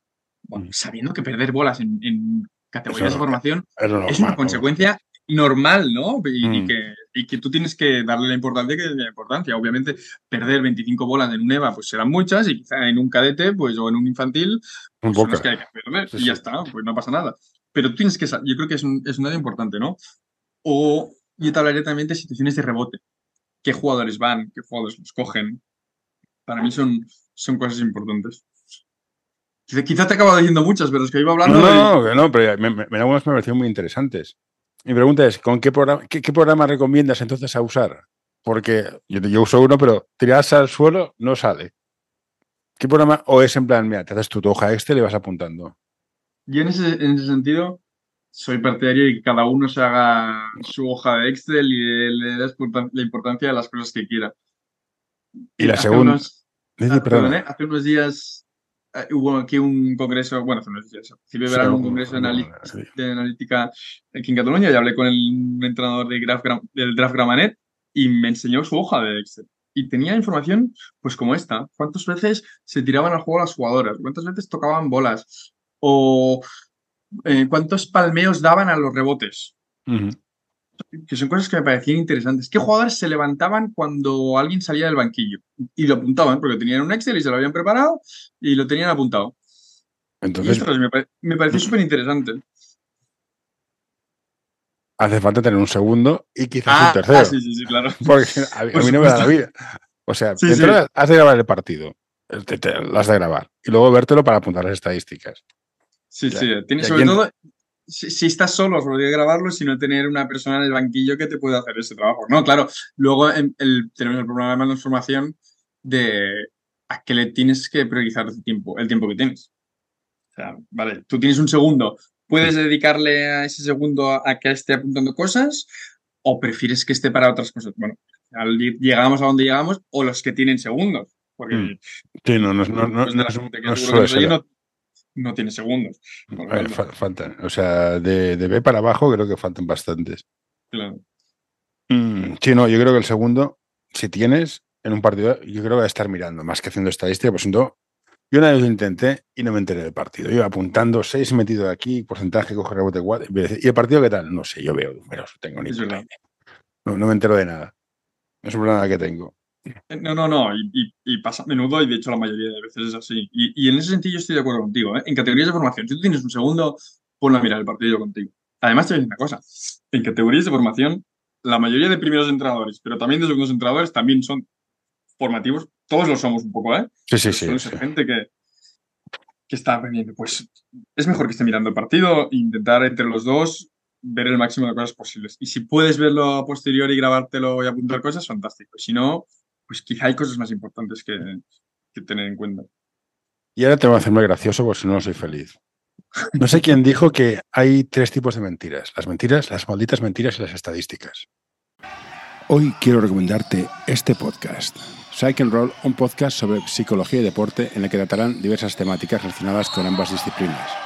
Bueno, sabiendo que perder bolas en, en categorías de formación es, normal, es una consecuencia normal, ¿no? Y, Mm. y, que, y, que, tú tienes que darle la importancia que tiene la importancia. Obviamente, perder 25 bolas en un EVA, pues serán muchas, y quizá en un cadete, pues, o en un infantil, pues son las que hay que perder, Sí, y sí. ya está, pues no pasa nada. Pero tú tienes que, yo creo que es un, es un dato importante, ¿no? O yo te hablaré también de situaciones de rebote. ¿Qué jugadores van? ¿Qué jugadores los cogen? Para mí son, son cosas importantes. Quizá, te acabo diciendo muchas, pero es que iba hablando No, no, no, pero me, me, me, algunas me parecieron muy interesantes. Mi pregunta es, ¿con qué programa, qué, qué programa recomiendas entonces a usar? Porque yo, yo uso uno, pero tirarse al suelo no sale. ¿Qué programa? O es en plan, mira, te haces tu hoja Excel y vas apuntando. Yo en ese, en ese sentido soy partidario de que cada uno se haga su hoja de Excel y le dé la importancia de las cosas que quiera. Y la hace segunda... Unos, hace, perdón, ¿eh? hace unos días hubo aquí un congreso, bueno, hace unos días, de verano, un congreso sí. de analítica aquí en Cataluña y hablé con el entrenador de Graf, del Draft Gramanet y me enseñó su hoja de Excel. Y tenía información, pues como esta. ¿Cuántas veces se tiraban al juego las jugadoras? ¿Cuántas veces tocaban bolas? ¿O eh, cuántos palmeos daban a los rebotes? Uh -huh. Que son cosas que me parecían interesantes. ¿Qué jugadores se levantaban cuando alguien salía del banquillo? Y lo apuntaban, porque tenían un Excel y se lo habían preparado y lo tenían apuntado. Entonces, esto me, pare me pareció súper interesante. Hace falta tener un segundo y quizás ah, un tercero. Ah, sí, sí, sí, claro. Porque a, a mí no me da la vida. O sea, sí, sí. has de grabar el partido, te, te, lo has de grabar, y luego vértelo para apuntar las estadísticas. Sí, sí. Tienes, sobre todo, si, si, estás solo, de grabarlo, sino tener una persona en el banquillo que te pueda hacer ese trabajo. No, claro. Luego el, el, tenemos el problema de transformación de a qué le tienes que priorizar el tiempo, el tiempo que tienes. O sea, vale, tú tienes un segundo, ¿puedes dedicarle a ese segundo a, que esté apuntando cosas? ¿O prefieres que esté para otras cosas? Bueno, llegamos a donde llegamos, o los que tienen segundos. Porque, sí, no, no, no, no, no, no, no, no tiene segundos. faltan. O sea, de, B para abajo creo que faltan bastantes. Claro. Mm, sí, no, yo creo que el segundo, si tienes en un partido, yo creo que va a estar mirando, más que haciendo estadística, por ejemplo, yo una vez lo intenté y no me enteré del partido. Yo apuntando seis metido de aquí, porcentaje, coge rebote. ¿Y el partido qué tal? No sé, yo veo números, tengo ni idea. No, no me entero de nada. No es un problema que tengo. No, no, no, y, pasa a menudo y de hecho la mayoría de veces es así. Y, en ese sentido estoy de acuerdo contigo. ¿eh? En categorías de formación, si tú tienes un segundo, ponlo a mirar el partido contigo. Además, te voy a decir una cosa. En categorías de formación, la mayoría de primeros entrenadores, pero también de segundos entrenadores, también son formativos. Todos lo somos un poco, ¿eh? Sí, sí, sí. gente que, que está aprendiendo. Pues es mejor que esté mirando el partido intentar entre los dos ver el máximo de cosas posibles. Y si puedes verlo a posteriori y grabártelo y apuntar cosas, fantástico. Si no, pues quizá hay cosas más importantes que, tener en cuenta. Y ahora te voy a hacer muy gracioso porque si no, no soy feliz. No sé quién dijo que hay tres tipos de mentiras. Las mentiras, las malditas mentiras y las estadísticas. Hoy quiero recomendarte este podcast. Psych and Roll, un podcast sobre psicología y deporte en el que tratarán diversas temáticas relacionadas con ambas disciplinas.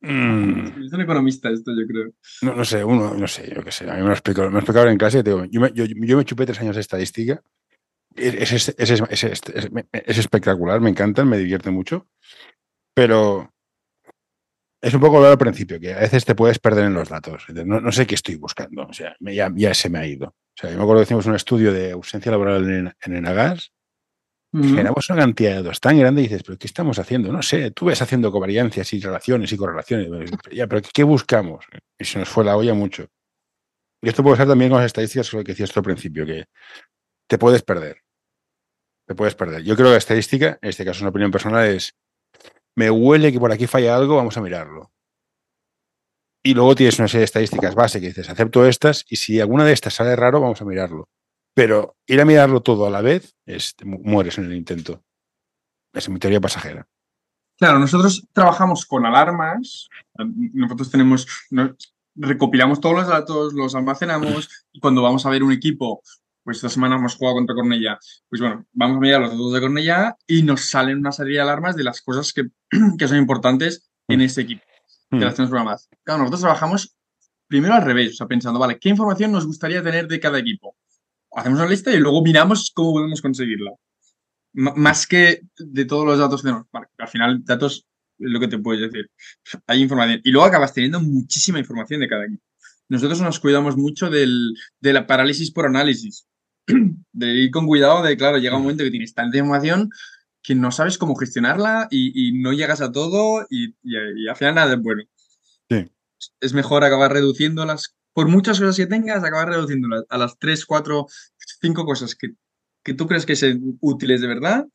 Mm. Es un economista esto, yo creo. No, no sé, uno, no sé, yo qué sé. A mí me lo explicaron, me explicaron en clase. Digo, yo, me, yo, yo, me chupé tres años de estadística. Es, es, es, es, espectacular, me encantan, me divierte mucho. Pero es un poco lo al principio, que a veces te puedes perder en los datos. No, no sé qué estoy buscando. O sea, ya, ya, se me ha ido. O sea, yo me acuerdo que hicimos un estudio de ausencia laboral en, en Enagas generamos una cantidad de datos tan grande y dices, pero ¿qué estamos haciendo? No sé, tú ves haciendo covariancias y relaciones y correlaciones. Ya, pero ¿qué buscamos? Y se nos fue la olla mucho. Y esto puede ser también con las estadísticas sobre lo que decías al principio, que te puedes perder. Te puedes perder. Yo creo que la estadística, en este caso una opinión personal, es me huele que por aquí falla algo, vamos a mirarlo. Y luego tienes una serie de estadísticas base que dices, acepto estas, y si alguna de estas sale raro, vamos a mirarlo. Pero ir a mirarlo todo a la vez, es, mueres en el intento. Es mi teoría pasajera. Claro, nosotros trabajamos con alarmas. Nosotros tenemos, recopilamos todos los datos, los almacenamos y cuando vamos a ver un equipo, pues esta semana hemos jugado contra Cornella, pues bueno, vamos a mirar los datos de Cornella y nos salen una serie de alarmas de las cosas que, que son importantes en ese equipo, que las tenemos programadas. Claro, nosotros trabajamos primero al revés, o sea, pensando, vale, ¿qué información nos gustaría tener de cada equipo? Hacemos una lista y luego miramos cómo podemos conseguirla. más que de todos los datos que tenemos. al final, datos es lo que te puedes decir. Hay información. Y luego acabas teniendo muchísima información de cada equipo. Nosotros nos cuidamos mucho del, de la parálisis por análisis. De ir con cuidado de, claro, llega un momento que tienes tanta información que no sabes cómo gestionarla y, no llegas a todo y, y, al final nada es bueno. Sí. Es mejor acabar reduciendo las por muchas cosas que tengas, acabar reduciéndolas a las 3, 4, 5 cosas que, que tú crees que son útiles de verdad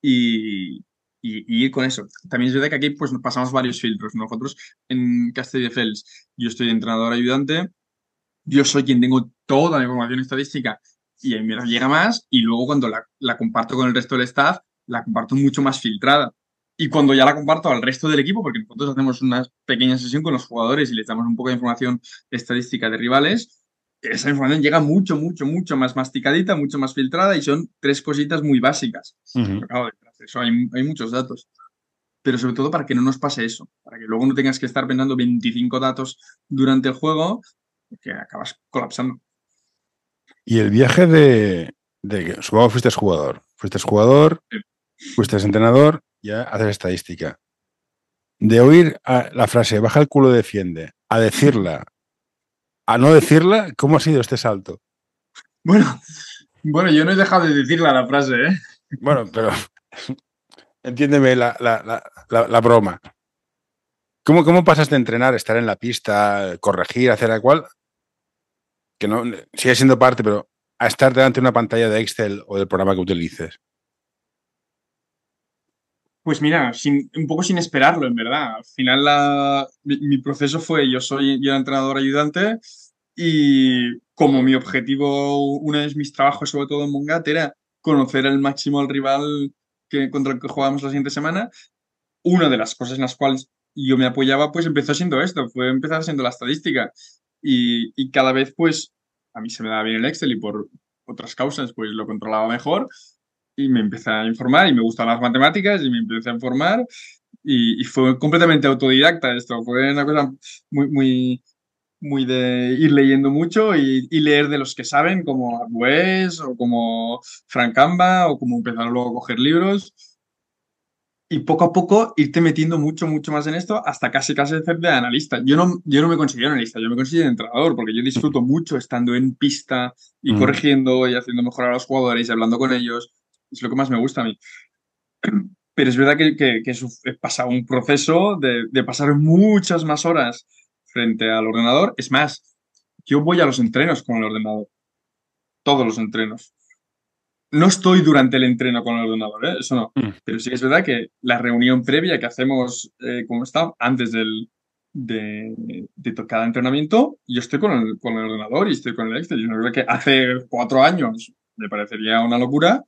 y, ir con eso. También es verdad que aquí pues, pasamos varios filtros. Nosotros en Castelldefels, yo estoy entrenador ayudante, yo soy quien tengo toda la información estadística y a mí me llega más y luego cuando la, la comparto con el resto del staff, la comparto mucho más filtrada. Y cuando ya la comparto al resto del equipo, porque nosotros hacemos una pequeña sesión con los jugadores y les damos un poco de información estadística de rivales, esa información llega mucho, mucho, mucho más masticadita, mucho más filtrada y son tres cositas muy básicas. eso hay, muchos datos. Pero sobre todo para que no nos pase eso, para que luego no tengas que estar pensando 25 datos durante el juego, que acabas colapsando. Y el viaje de, de supongo que fuiste jugador, fuiste jugador, fuiste entrenador ya hacer estadística. De oír la frase baja el culo defiende a decirla, a no decirla, ¿cómo ha sido este salto? Bueno, bueno, yo no he dejado de decirla la frase, ¿eh? Bueno, pero entiéndeme la, la, broma. ¿Cómo, ¿Cómo pasas de entrenar, estar en la pista, corregir, hacer la cual? Que no sigue siendo parte, pero a estar delante de una pantalla de Excel o del programa que utilices. Pues mira, un poco sin esperarlo, en verdad. Al final la, mi, proceso fue, yo soy yo entrenador ayudante y como mi objetivo, uno de mis trabajos, sobre todo en Mongat, era conocer al máximo al rival que, contra el que jugábamos la siguiente semana, una de las cosas en las cuales yo me apoyaba, pues empezó siendo esto, fue empezar siendo la estadística. Y, y cada vez, pues, a mí se me daba bien el Excel y por otras causas, pues lo controlaba mejor y me empecé a informar y me gustan las matemáticas y me empecé a informar y, y, fue completamente autodidacta esto, fue una cosa muy, muy, muy de ir leyendo mucho y, y leer de los que saben, como Arbues o como Frank Amba o como empezar luego a coger libros y poco a poco irte metiendo mucho, mucho más en esto hasta casi casi ser de analista. Yo no, yo no me considero analista, yo me considero entrenador porque yo disfruto mucho estando en pista y mm. corrigiendo y haciendo mejorar a los jugadores y hablando con ellos es lo que más me gusta a mí. Pero es verdad que, que, que he pasado un proceso de, de, pasar muchas más horas frente al ordenador. Es más, yo voy a los entrenos con el ordenador. Todos los entrenos. No estoy durante el entreno con el ordenador, ¿eh? eso no. Mm. Pero sí es verdad que la reunión previa que hacemos, eh, como está, antes del, de, de, cada entrenamiento, yo estoy con el, con el ordenador y estoy con el Excel. Yo creo que hace cuatro años me parecería una locura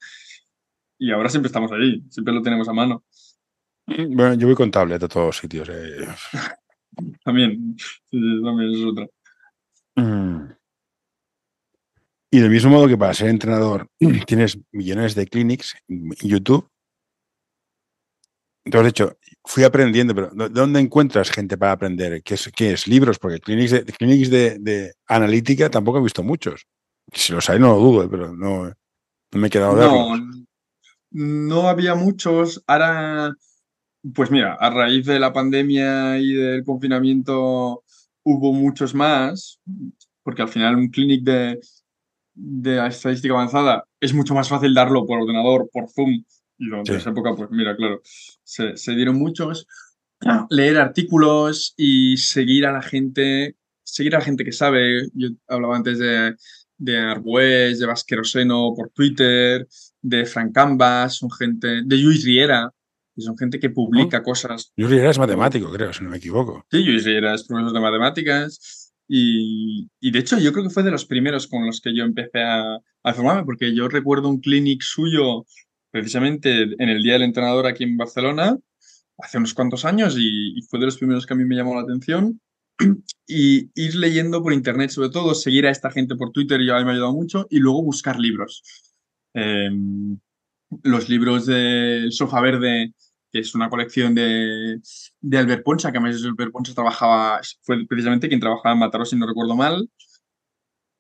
y ahora siempre estamos ahí, siempre lo tenemos a mano. Bueno, yo voy con tablet a todos sitios. Eh. también, también es otra. Mm. Y del mismo modo que para ser entrenador tienes millones de clinics en YouTube. Entonces, de hecho, fui aprendiendo, pero ¿de dónde encuentras gente para aprender? ¿Qué es? Qué es? ¿Libros? Porque clinics de, clinics de, de, analítica tampoco he visto muchos. Si los hay, no lo dudo, pero no, no me he quedado de no, no había muchos. Ahora, pues mira, a raíz de la pandemia y del confinamiento hubo muchos más, porque al final un clinic de, de estadística avanzada es mucho más fácil darlo por ordenador, por Zoom. Y durante sí. esa época, pues mira, claro, se, se dieron muchos. Leer artículos y seguir a la gente, seguir a la gente que sabe. Yo hablaba antes de, de Arbues, de Vasqueroseno por Twitter, de Frank Canvas, son gente, de Luis Riera, que son gente que publica ¿Oh? cosas. Luis Riera es matemático, creo, si no me equivoco. Sí, Luis Riera es profesor de matemáticas y, y, de hecho yo creo que fue de los primeros con los que yo empecé a, a formarme, porque yo recuerdo un clinic suyo precisamente en el Día del Entrenador aquí en Barcelona, hace unos cuantos años, y, y fue de los primeros que a mí me llamó la atención y ir leyendo por internet, sobre todo, seguir a esta gente por Twitter, y a mí me ha ayudado mucho, y luego buscar libros. Eh, los libros de Soja Verde, que es una colección de, de Albert Poncha, que además Albert Poncha trabajaba, fue precisamente quien trabajaba en Mataros, si no recuerdo mal.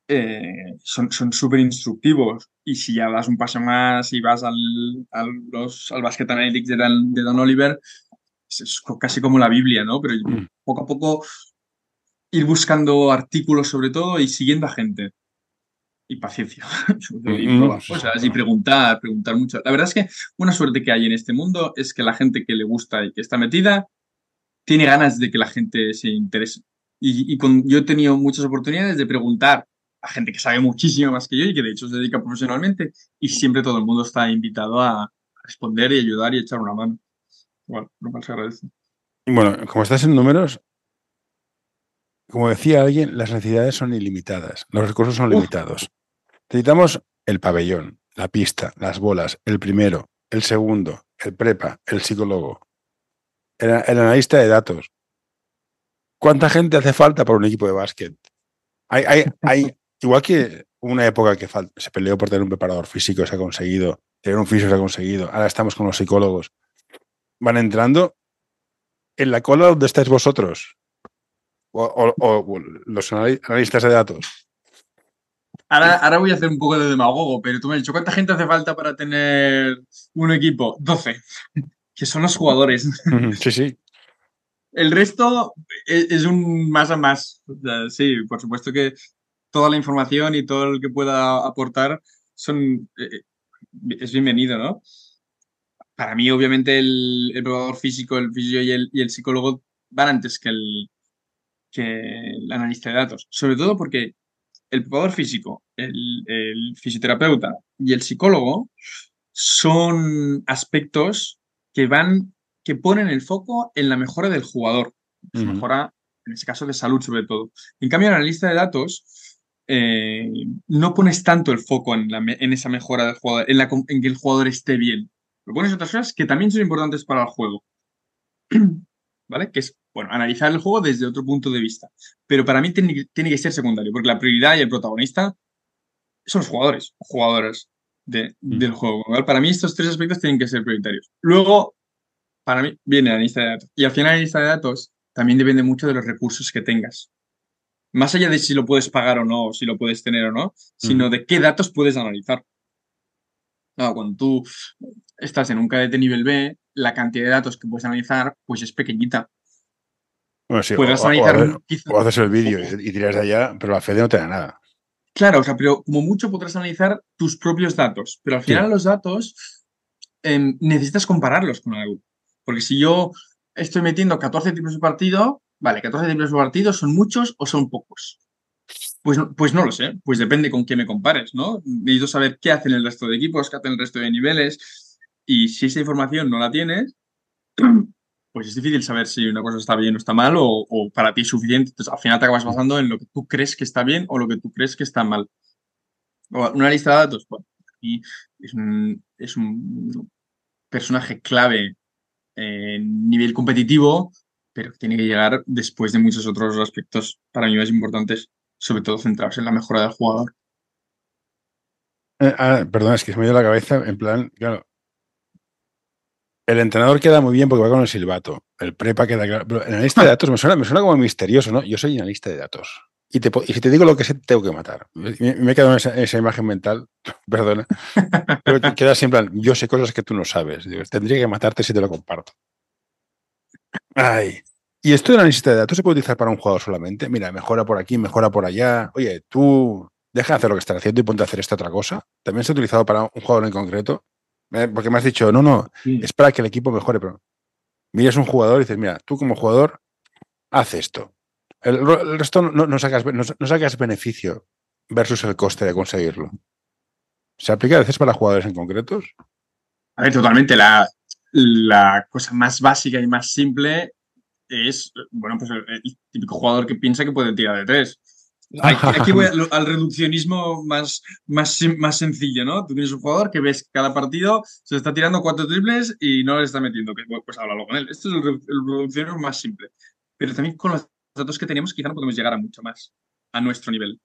Eh, son súper instructivos. Y si ya das un paso más y vas al, al, los, al Basket Analytics de Dan, de Dan Oliver, es, es, casi como la Biblia, ¿no? Pero mm. poco a poco ir buscando artículos sobre todo y siguiendo a gente. Y paciencia. y probar cosas y preguntar, preguntar mucho. La verdad es que una suerte que hay en este mundo es que la gente que le gusta y que está metida tiene ganas de que la gente se interese. Y, y con, yo he tenido muchas oportunidades de preguntar a gente que sabe muchísimo más que yo y que de hecho se dedica profesionalmente y siempre todo el mundo está invitado a responder y ayudar y echar una mano. Bueno, no más agradece. Bueno, como estás en números, como decía alguien, las necesidades son ilimitadas, los recursos son limitados. Necesitamos el pabellón, la pista, las bolas, el primero, el segundo, el prepa, el psicólogo, el, el analista de datos. ¿Cuánta gente hace falta para un equipo de básquet? Hay, hay, hay, igual que una época que se peleó por tener un preparador físico, se ha conseguido, tener un físico se ha conseguido, ahora estamos con los psicólogos. Van entrando en la cola donde estáis vosotros, o, o, o, los analistas de datos. Ahora, ahora, voy a hacer un poco de demagogo, pero tú me has dicho, ¿cuánta gente hace falta para tener un equipo? 12, que son los jugadores. Sí, sí. El resto es, es un más a más. Sí, por supuesto que toda la información y todo lo que pueda aportar son, eh, es bienvenido, ¿no? Para mí, obviamente, el, el probador físico, el fisio y el, y el psicólogo van antes que el, que el analista de datos. Sobre todo porque el preparador físico, el, el, fisioterapeuta y el psicólogo son aspectos que van, que ponen el foco en la mejora del jugador, su mejora, en ese caso, de salud sobre todo. En cambio, en la lista de datos, eh, no pones tanto el foco en, la me- en esa mejora del jugador, en, la, en que el jugador esté bien. Lo pones otras cosas que también son importantes para el juego. ¿Vale? Que es, bueno, analizar el juego desde otro punto de vista. Pero para mí tiene, que- tiene que ser secundario, porque la prioridad y el protagonista son los jugadores, jugadoras de- del juego. Para mí estos tres aspectos tienen que ser prioritarios. Luego, para mí, viene la lista de datos. Y al final la lista de datos también depende mucho de los recursos que tengas. Más allá de si lo puedes pagar o no, o si lo puedes tener o no, sino de qué datos puedes analizar. Claro, cuando tú estás en un cadete nivel B, la cantidad de datos que puedes analizar pues es pequeñita. Bueno, sí, Podrás o, analizar o haces- quizá- o haces el vídeo y, y tiras de allá, pero la Fede no te da nada. Claro, o sea, pero como mucho podrás analizar tus propios datos, pero al Sí. final los datos em, necesitas compararlos con algo. Porque si yo estoy metiendo 14 triples por partido, vale, 14 triples por partido, ¿son muchos o son pocos? Pues, no- pues no lo sé, pues depende con qué me compares, ¿no? Necesito saber qué hacen el resto de equipos, qué hacen el resto de niveles, y si esa información no la tienes, pues es difícil saber si una cosa está bien o está mal, o, o para ti es suficiente. Entonces, al final te acabas basando en lo que tú crees que está bien o lo que tú crees que está mal. O Una lista de datos, bueno, y es un, es un personaje clave en nivel competitivo, pero que tiene que llegar después de muchos otros aspectos para mí más importantes, sobre todo centrados en la mejora del jugador. Eh, ah, perdona, es que se me dio la cabeza en plan, claro. El entrenador queda muy bien porque va con el silbato. El prepa queda claro. Pero en la lista de datos me suena, me suena como misterioso, ¿no? Yo soy analista de datos. Y, te, y si te digo lo que sé, te tengo que matar. Me, me he quedado en esa, imagen mental, perdona. Pero siempre, yo sé cosas que tú no sabes. Tendría que matarte si te lo comparto. Ay. ¿Y esto de la lista de datos se puede utilizar para un jugador solamente? Mira, mejora por aquí, mejora por allá. Oye, tú deja de hacer lo que estás haciendo y ponte a hacer esta otra cosa. ¿También se ha utilizado para un jugador en concreto? Eh, Porque me has dicho, no, no, es para que el equipo mejore, pero miras un jugador y dices, mira, tú como jugador, haz esto. El, resto no, no sacas, no, no sacas beneficio versus el coste de conseguirlo. ¿Se aplica a veces para jugadores en concretos? A ver, totalmente. La, la cosa más básica y más simple es, bueno, pues el, el típico jugador que piensa que puede tirar de tres. Aquí, voy al, al reduccionismo más, más, más sencillo, ¿no? Tú tienes un jugador que ves que cada partido se está tirando cuatro triples y no le está metiendo. Que, pues háblalo con él. Esto es el, el reduccionismo más simple. Pero también con los datos que tenemos quizá no podemos llegar a mucho más, a nuestro nivel.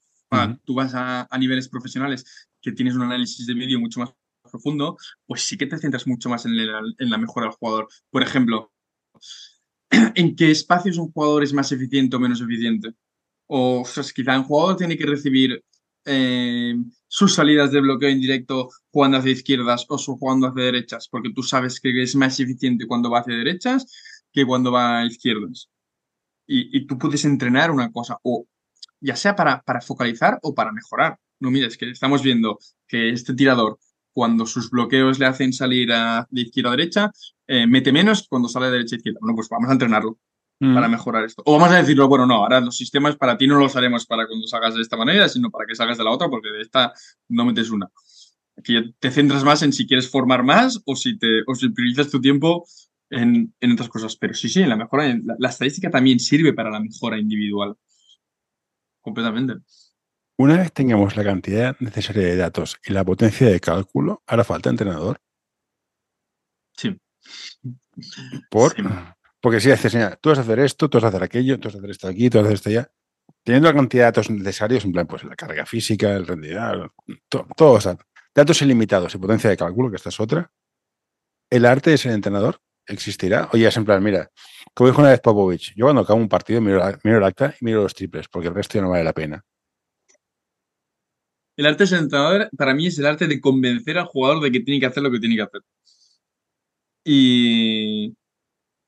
Tú vas a, a niveles profesionales que tienes un análisis de vídeo mucho más profundo, pues sí que te centras mucho más en, el- en la mejora del jugador. Por ejemplo, ¿en qué espacios un jugador es más eficiente o menos eficiente? O, ostras, quizá un jugador tiene que recibir eh, sus salidas de bloqueo indirecto jugando hacia izquierdas o jugando hacia derechas, porque tú sabes que es más eficiente cuando va hacia derechas que cuando va a izquierdas. Y, y tú puedes entrenar una cosa, o ya sea para, para focalizar o para mejorar. No, mira, es que estamos viendo que este tirador, cuando sus bloqueos le hacen salir a- de izquierda a derecha, eh, mete menos cuando sale de derecha a izquierda. Bueno, pues vamos a entrenarlo para mejorar esto. O vamos a decirlo, bueno, no, ahora los sistemas para ti no los haremos para cuando salgas de esta manera, sino para que salgas de la otra, porque de esta no metes una. Aquí te centras más en si quieres formar más o si, te, o si priorizas tu tiempo en, en otras cosas. Pero sí, sí, la mejora, la, la estadística también sirve para la mejora individual. Completamente. Una vez tengamos la cantidad necesaria de datos y la potencia de cálculo, hará falta entrenador. Sí. Por, Sí. Porque si haces, mira, tú vas a hacer esto, tú vas a hacer aquello, tú vas a hacer esto aquí, tú vas a hacer esto allá, teniendo la cantidad de datos necesarios, en plan, pues la carga física, el rendimiento, to- todo, datos ilimitados y potencia de cálculo, que esta es otra, el arte de ser entrenador existirá. Oye, es en plan, mira, como dijo una vez Popovich, yo cuando acabo un partido miro, miro el acta y miro los triples, porque el resto ya no vale la pena. El arte del entrenador, para mí, es el arte de convencer al jugador de que tiene que hacer lo que tiene que hacer. Y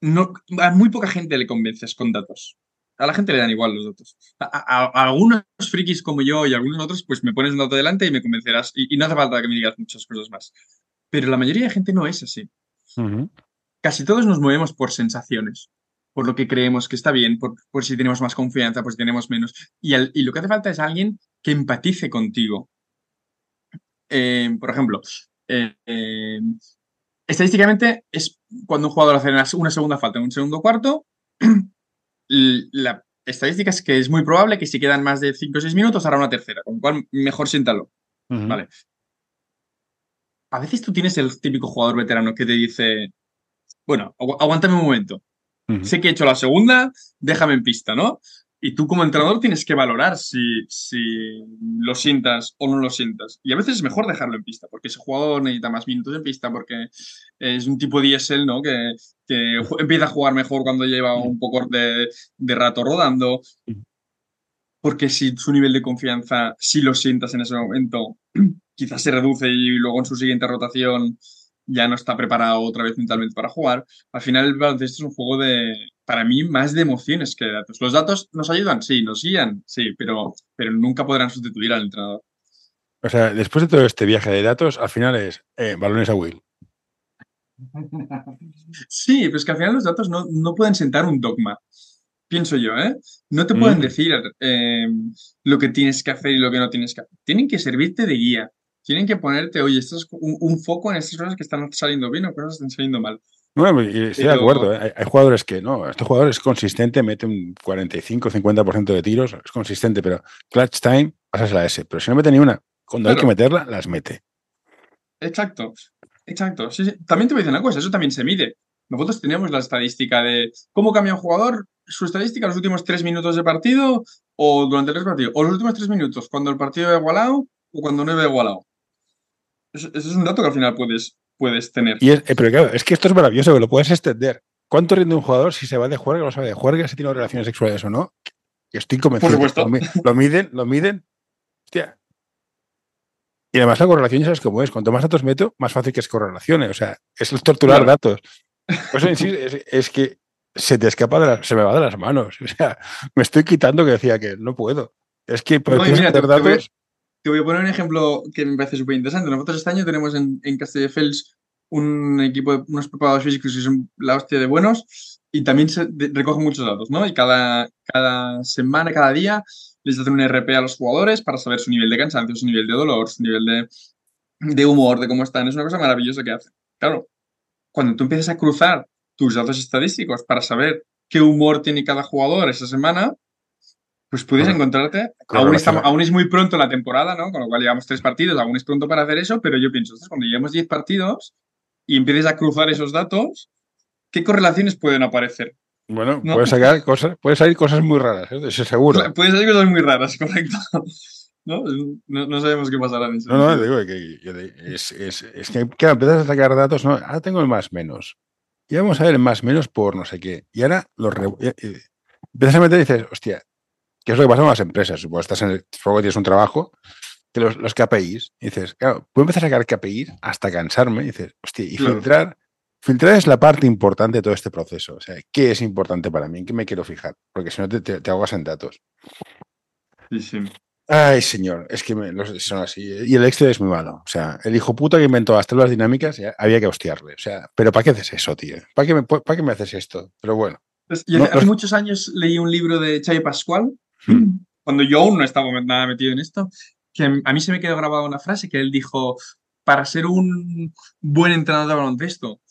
no, a muy poca gente le convences con datos. A la gente le dan igual los datos. A, a- a algunos frikis como yo y algunos otros, pues me pones un dato delante y me convencerás. Y, y no hace falta que me digas muchas cosas más. Pero la mayoría de gente no es así. Casi todos nos movemos por sensaciones, por lo que creemos que está bien, por, por si tenemos más confianza, por si tenemos menos. Y, al- y lo que hace falta es alguien que empatice contigo. Eh, por ejemplo, eh, eh, estadísticamente es cuando un jugador hace una segunda falta en un segundo cuarto, la estadística es que es muy probable que si quedan más de 5 o 6 minutos hará una tercera, con lo cual mejor siéntalo. Vale. A veces tú tienes el típico jugador veterano que te dice, bueno, aguántame un momento. Sé que he hecho la segunda, déjame en pista, ¿no? Y tú como entrenador tienes que valorar si, si lo sientas o no lo sientas. Y a veces es mejor dejarlo en pista, porque ese jugador necesita más minutos en pista, porque es un tipo diésel, ¿no? Que, que empieza a jugar mejor cuando lleva un poco de, de, rato rodando. Porque si su nivel de confianza, si lo sientas en ese momento, quizás se reduce y luego en su siguiente rotación ya no está preparado otra vez mentalmente para jugar. Al final el baloncesto es un juego de, para mí, más de emociones que de datos. Los datos nos ayudan, sí, nos guían, sí, pero, pero nunca podrán sustituir al entrenador. O sea, después de todo este viaje de datos, al final es eh, balones a Will. Sí, pero es que al final los datos no, no pueden sentar un dogma. Pienso yo, ¿eh? No te pueden mm. decir eh, lo que tienes que hacer y lo que no tienes que hacer. Tienen que servirte de guía. Tienen que ponerte, oye, esto es un, foco en estas cosas que están saliendo bien o cosas que están saliendo mal. Bueno, estoy de acuerdo. ¿eh? Hay, jugadores que no. Este jugador es consistente, mete un 45-50% de tiros, es consistente, pero clutch time, pasas la S. Pero si no mete ni una, cuando hay que meterla, las mete. Exacto, exacto. También te voy a decir una cosa, eso también se mide. Nosotros tenemos la estadística de cómo cambia un jugador, su estadística los últimos tres minutos de partido o durante el partido, o los últimos tres minutos, cuando el partido ha igualado o cuando no ha igualado. Ese es un dato que al final puedes, puedes tener. Y es, eh, pero claro, es que esto es maravilloso, que lo puedes extender. ¿Cuánto rinde un jugador si se va de juerga o no sabe de juerga, si tiene relaciones sexuales o no? Estoy convencido. Por supuesto. Lo, miden, lo miden. Hostia. Y además la correlación ya sabes cómo es. Cuanto más datos meto, más fácil que es correlaciones. O sea, es torturar datos. Pues es, que se te escapa de las, se me va de las manos. O sea, me estoy quitando que decía que no puedo. Es que no, mira, datos. Te voy a poner un ejemplo que me parece súper interesante. Nosotros este año tenemos en, en Castelldefels un equipo de unos preparados físicos que son la hostia de buenos y también se recogen muchos datos, ¿no? Y cada, cada semana, cada día les hacen un RP a los jugadores para saber su nivel de cansancio, su nivel de dolor, su nivel de, de humor, de cómo están. Es una cosa maravillosa que hacen. Claro, cuando tú empiezas a cruzar tus datos estadísticos para saber qué humor tiene cada jugador esa semana, pues puedes encontrarte. Aún, aún, es muy pronto la temporada, ¿no? Con lo cual llevamos tres partidos, aún es pronto para hacer eso, pero yo pienso, cuando llevamos diez partidos y empieces a cruzar esos datos, ¿qué correlaciones pueden aparecer? Bueno, puedes sacar cosas, puede salir cosas muy raras, ¿eh? eso seguro. Puede salir cosas muy raras, correcto. ¿No? No, sabemos qué pasará en eso. No, no, digo que, es, es, es que claro, empiezas a sacar datos, no, ahora tengo el más menos. Y vamos a ver el más menos por no sé qué. Y ahora los empiezas a meter y dices, hostia, ¿Qué es lo que pasa con las empresas? Pues estás en el fuego tienes un trabajo, que los, los KPIs, y dices, claro, puedo empezar a sacar KPIs hasta cansarme, y dices, hostia, y filtrar, filtrar es la parte importante de todo este proceso. O sea, ¿qué es importante para mí? ¿En qué me quiero fijar? Porque si no te, te, ahogas en datos. Sí, sí. Ay, señor, es que son así. Y el Excel es muy malo. O sea, el hijo puta que inventó las tablas dinámicas había que hostiarle. O sea, ¿pero para qué haces eso, tío? ¿Para qué me, para qué me haces esto? Pero bueno. Pues, hace, muchos años leí un libro de Chay Pascual. cuando yo aún no estaba nada metido en esto, que a mí se me quedó grabada una frase que él dijo, para ser un buen entrenador de baloncesto,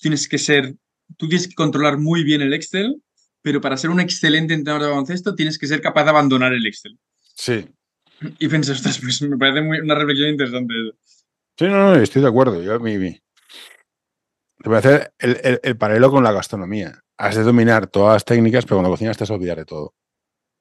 tienes que ser, tú tienes que controlar muy bien el Excel, pero para ser un excelente entrenador de baloncesto tienes que ser capaz de abandonar el Excel. Sí. Y pensé, ostras, pues me parece una reflexión interesante. Sí, no, no, estoy de acuerdo. Yo, mi, mi. Te voy a hacer el, el, paralelo con la gastronomía. Has de dominar todas las técnicas, pero cuando cocinas te vas a olvidar de todo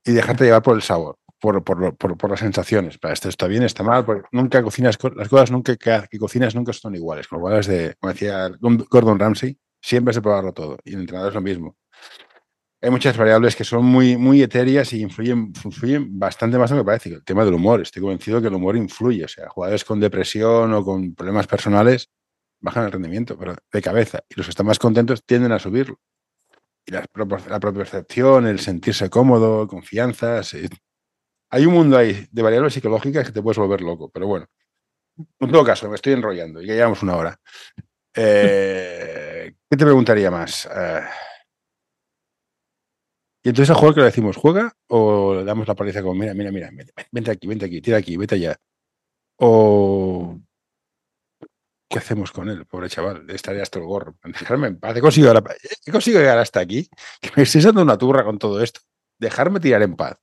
y dejarte llevar por el sabor, por, por, por, las sensaciones. Para esto está bien, está mal, porque nunca cocinas, las cosas nunca que, que cocinas nunca son iguales. Con lo de, como decía Gordon Ramsay, siempre es probarlo todo. Y el entrenador es lo mismo. Hay muchas variables que son muy, muy etéreas y influyen, influyen bastante más de lo que parece. El tema del humor, estoy convencido que el humor influye. O sea, jugadores con depresión o con problemas personales bajan el rendimiento, pero de cabeza. Y los que están más contentos tienden a subirlo y la, la percepción, el sentirse cómodo, confianza. Hay un mundo ahí de variables psicológicas que te puedes volver loco, pero bueno. En todo caso, me estoy enrollando y ya llevamos una hora. Eh, ¿Qué te preguntaría más? Eh, y entonces al jugador que le decimos, ¿juega? ¿O le damos la paliza como, mira, mira, mira, vente aquí, vente aquí, tira aquí, vete allá? ¿O ¿qué hacemos con él? Pobre chaval, estaría hasta el gorro. Dejarme en paz. He conseguido, he conseguido llegar hasta aquí, que me estés dando una turra con todo esto. Dejarme tirar en paz.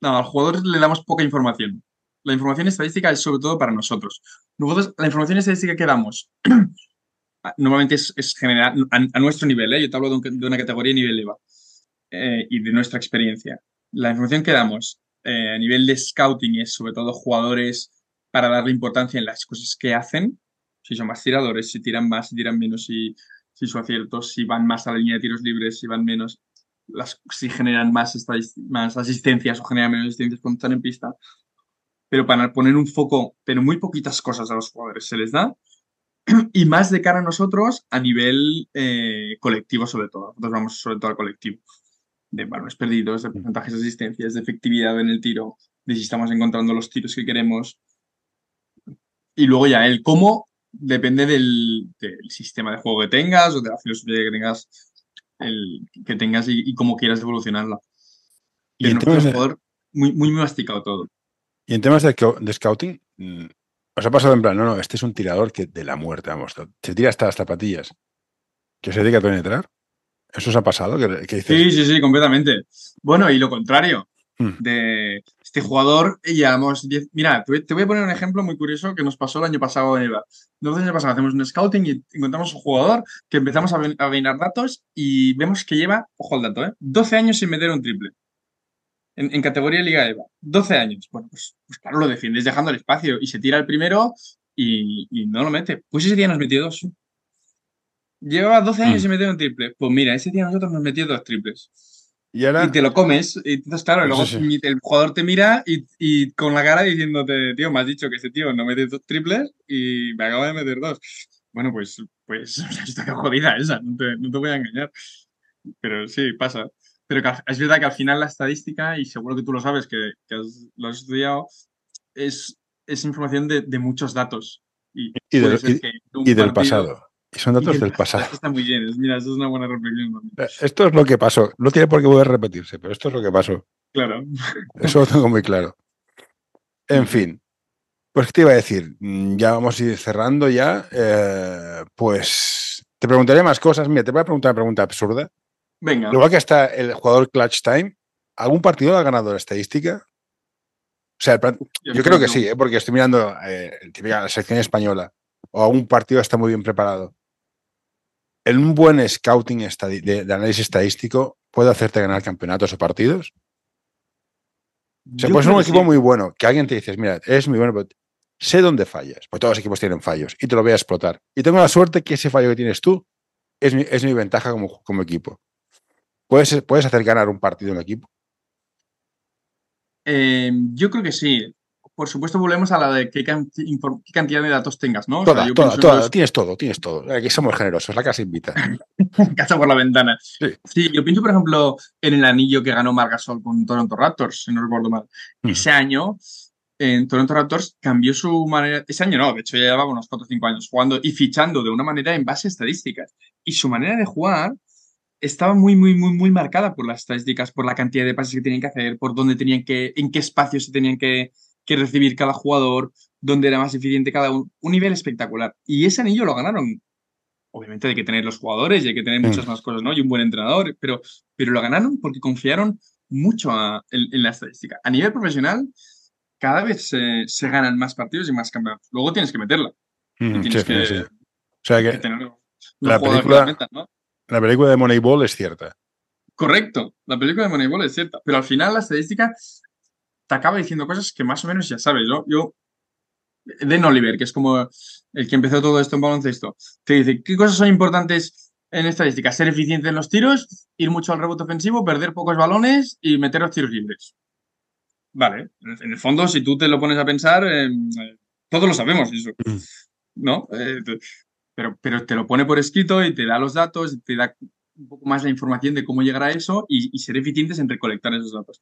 No, al jugador le damos poca información. La información estadística es sobre todo para nosotros. Nosotros, la información estadística que damos normalmente es, general a, nuestro nivel. ¿eh? Yo te hablo de, de, una categoría nivel EVA eh, y de nuestra experiencia. La información que damos eh, a nivel de scouting es sobre todo jugadores para darle importancia en las cosas que hacen. Si son más tiradores, si tiran más, si tiran menos, si, si son aciertos, si van más a la línea de tiros libres, si van menos, las, si generan más, más asistencias o generan menos asistencias cuando están en pista. Pero para poner un foco, pero muy poquitas cosas a los jugadores se les da y más de cara a nosotros a nivel eh, colectivo sobre todo. Nosotros vamos sobre todo al colectivo. De balones perdidos, de porcentajes de asistencias, de efectividad en el tiro, de si estamos encontrando los tiros que queremos. Y luego ya el cómo depende del, sistema de juego que tengas o de la filosofía que tengas, el, que tengas y, cómo quieras evolucionarla. Y en temas de... muy, muy masticado todo. Y en temas de, de scouting, mm, os ha pasado en plan, no, no, este es un tirador que de la muerte, vamos, se tira hasta las zapatillas. ¿Que se dedica a penetrar? ¿Eso os ha pasado? sí, sí, sí, completamente. Bueno, y lo contrario. Hmm. De este jugador, llevamos 10. Mira, te voy a poner un ejemplo muy curioso que nos pasó el año pasado en EVA. Nosotros el año pasado hacemos un scouting y encontramos un jugador que empezamos a, a datos y vemos que lleva, ojo al dato, ¿eh? 12 años sin meter un triple en, categoría Liga EVA. 12 años. Bueno, pues, pues, claro, lo defiendes dejando el espacio y se tira el primero y, no lo mete. Pues ese día nos metió dos. Llevaba 12 años mm. y metió un triple. Pues mira, ese día nosotros nos metió dos triples. Y, ahora... y te lo comes. Y entonces, claro, luego el jugador te mira y, con la cara diciéndote, tío, me has dicho que ese tío no mete dos triples y me acaba de meter dos. Bueno, pues, pues, está jodida esa, no te, no te voy a engañar. Pero sí, pasa. Pero es verdad que al final la estadística, y seguro que tú lo sabes, que, lo has estudiado, es, es información de, de muchos datos. Y, del pasado. Y son datos del pasado. Está muy bien. Mira, eso es una buena reflexión. Eh, esto es lo que pasó. No tiene por qué volver a repetirse, pero esto es lo que pasó. Claro. Eso lo tengo muy claro. En fin. Pues, ¿qué te iba a decir? Mm, ya vamos a ir cerrando ya. Eh, pues te preguntaré más cosas. Mira, te voy a preguntar una pregunta absurda. Venga. Luego que está el jugador Clutch Time, ¿algún partido ha ganado la estadística? O sea, yo, creo que sí, ¿eh? porque estoy mirando eh, la sección española o algún partido está muy bien preparado. En un buen scouting de, análisis estadístico puede hacerte ganar campeonatos o partidos. O sea, puede ser un equipo muy bueno, que alguien te dice, mira, es muy bueno, pero sé dónde fallas, porque todos los equipos tienen fallos y te lo voy a explotar. Y tengo la suerte que ese fallo que tienes tú es mi, es mi ventaja como, como equipo. ¿Puedes, ¿Puedes hacer ganar un partido en equipo? Em, yo creo que sí. Por supuesto, volvemos a la de qué, cantidad de datos tengas, ¿no? Toda, toda, Tienes todo, tienes todo. Aquí somos generosos, la casa invita. casa por la ventana. Sí. yo pienso, por ejemplo, en el anillo que ganó Margasol con Toronto Raptors, si no recuerdo mal. Ese año, en Toronto Raptors cambió su manera. Ese año no, de hecho ya llevaba unos 4 o 5 años jugando y fichando de una manera en base a estadísticas. Y su manera de jugar estaba muy, muy, muy, muy marcada por las estadísticas, por la cantidad de pases que tenían que hacer, por dónde tenían que, en qué espacio se tenían que, recibir cada jugador, dónde era más eficiente cada uno. Un nivel espectacular. Y ese anillo lo ganaron. Obviamente hay que tener los jugadores y hay que tener muchas más cosas, ¿no? Y un buen entrenador, pero, pero lo ganaron porque confiaron mucho en, la estadística. A nivel profesional, cada vez se, ganan más partidos y más campeonatos. Luego tienes que meterla. Mm, tienes que, O sea que, la película, ¿no? La película de Moneyball es cierta. Correcto, la película de Moneyball es cierta. Pero al final la estadística te acaba diciendo cosas que más o menos ya sabes. Yo, yo Den Oliver, que es como el que empezó todo esto en baloncesto, te dice, ¿qué cosas son importantes en estadística? Ser eficiente en los tiros, ir mucho al rebote ofensivo, perder pocos balones y meter los tiros libres. Vale, en el fondo, si tú te lo pones a pensar, eh, todos lo sabemos eso. Mm. ¿No? Eh, pero, pero te lo pone por escrito y te da los datos, te da un poco más la información de cómo llegar a eso y, ser eficientes en recolectar esos datos.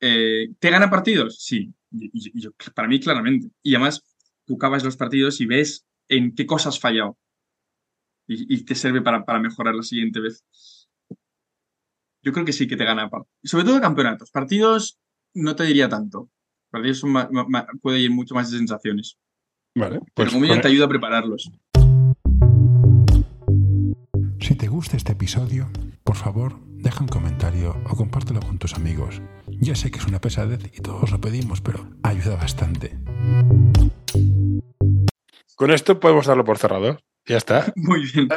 Eh, ¿te gana partidos? Sí, para mí claramente. Y además, tú cavas los partidos y ves en qué cosas has fallado y, y te sirve para, mejorar la siguiente vez. Yo creo que sí que te gana. Sobre todo campeonatos. Partidos no te diría tanto. Partidos son ir mucho más de sensaciones. Vale. Pues, Pero como mínimo te ayuda a prepararlos. Si te gusta este episodio, por favor, deja un comentario o compártelo con tus amigos. Ya sé que es una pesadez y todos lo pedimos, pero ayuda bastante. Con esto podemos darlo por cerrado. Ya está. Muy bien.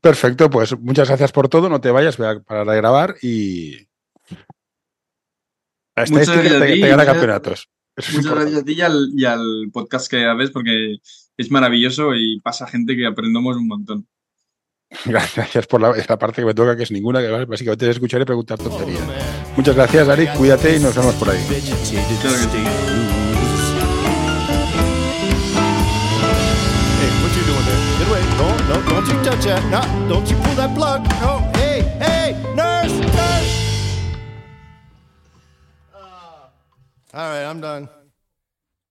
Perfecto, pues muchas gracias por todo. No te vayas, voy a parar de grabar y. La estadística te, ti, te gana muchas- campeonatos. Eso Muchas gracias a ti y al, y al podcast que haces porque es maravilloso y pasa gente que aprendemos un montón. Gracias por la, la parte que me toca, que es ninguna, que básicamente es escuchar y preguntar tonterías. Muchas gracias, Ari. Cuídate y nos vemos por ahí. Claro que sí. Hey, what you doing there? Get away. No, no, don't you touch that. No, don't you pull that plug. No, hey, hey, nurse, nurse. All right, I'm done.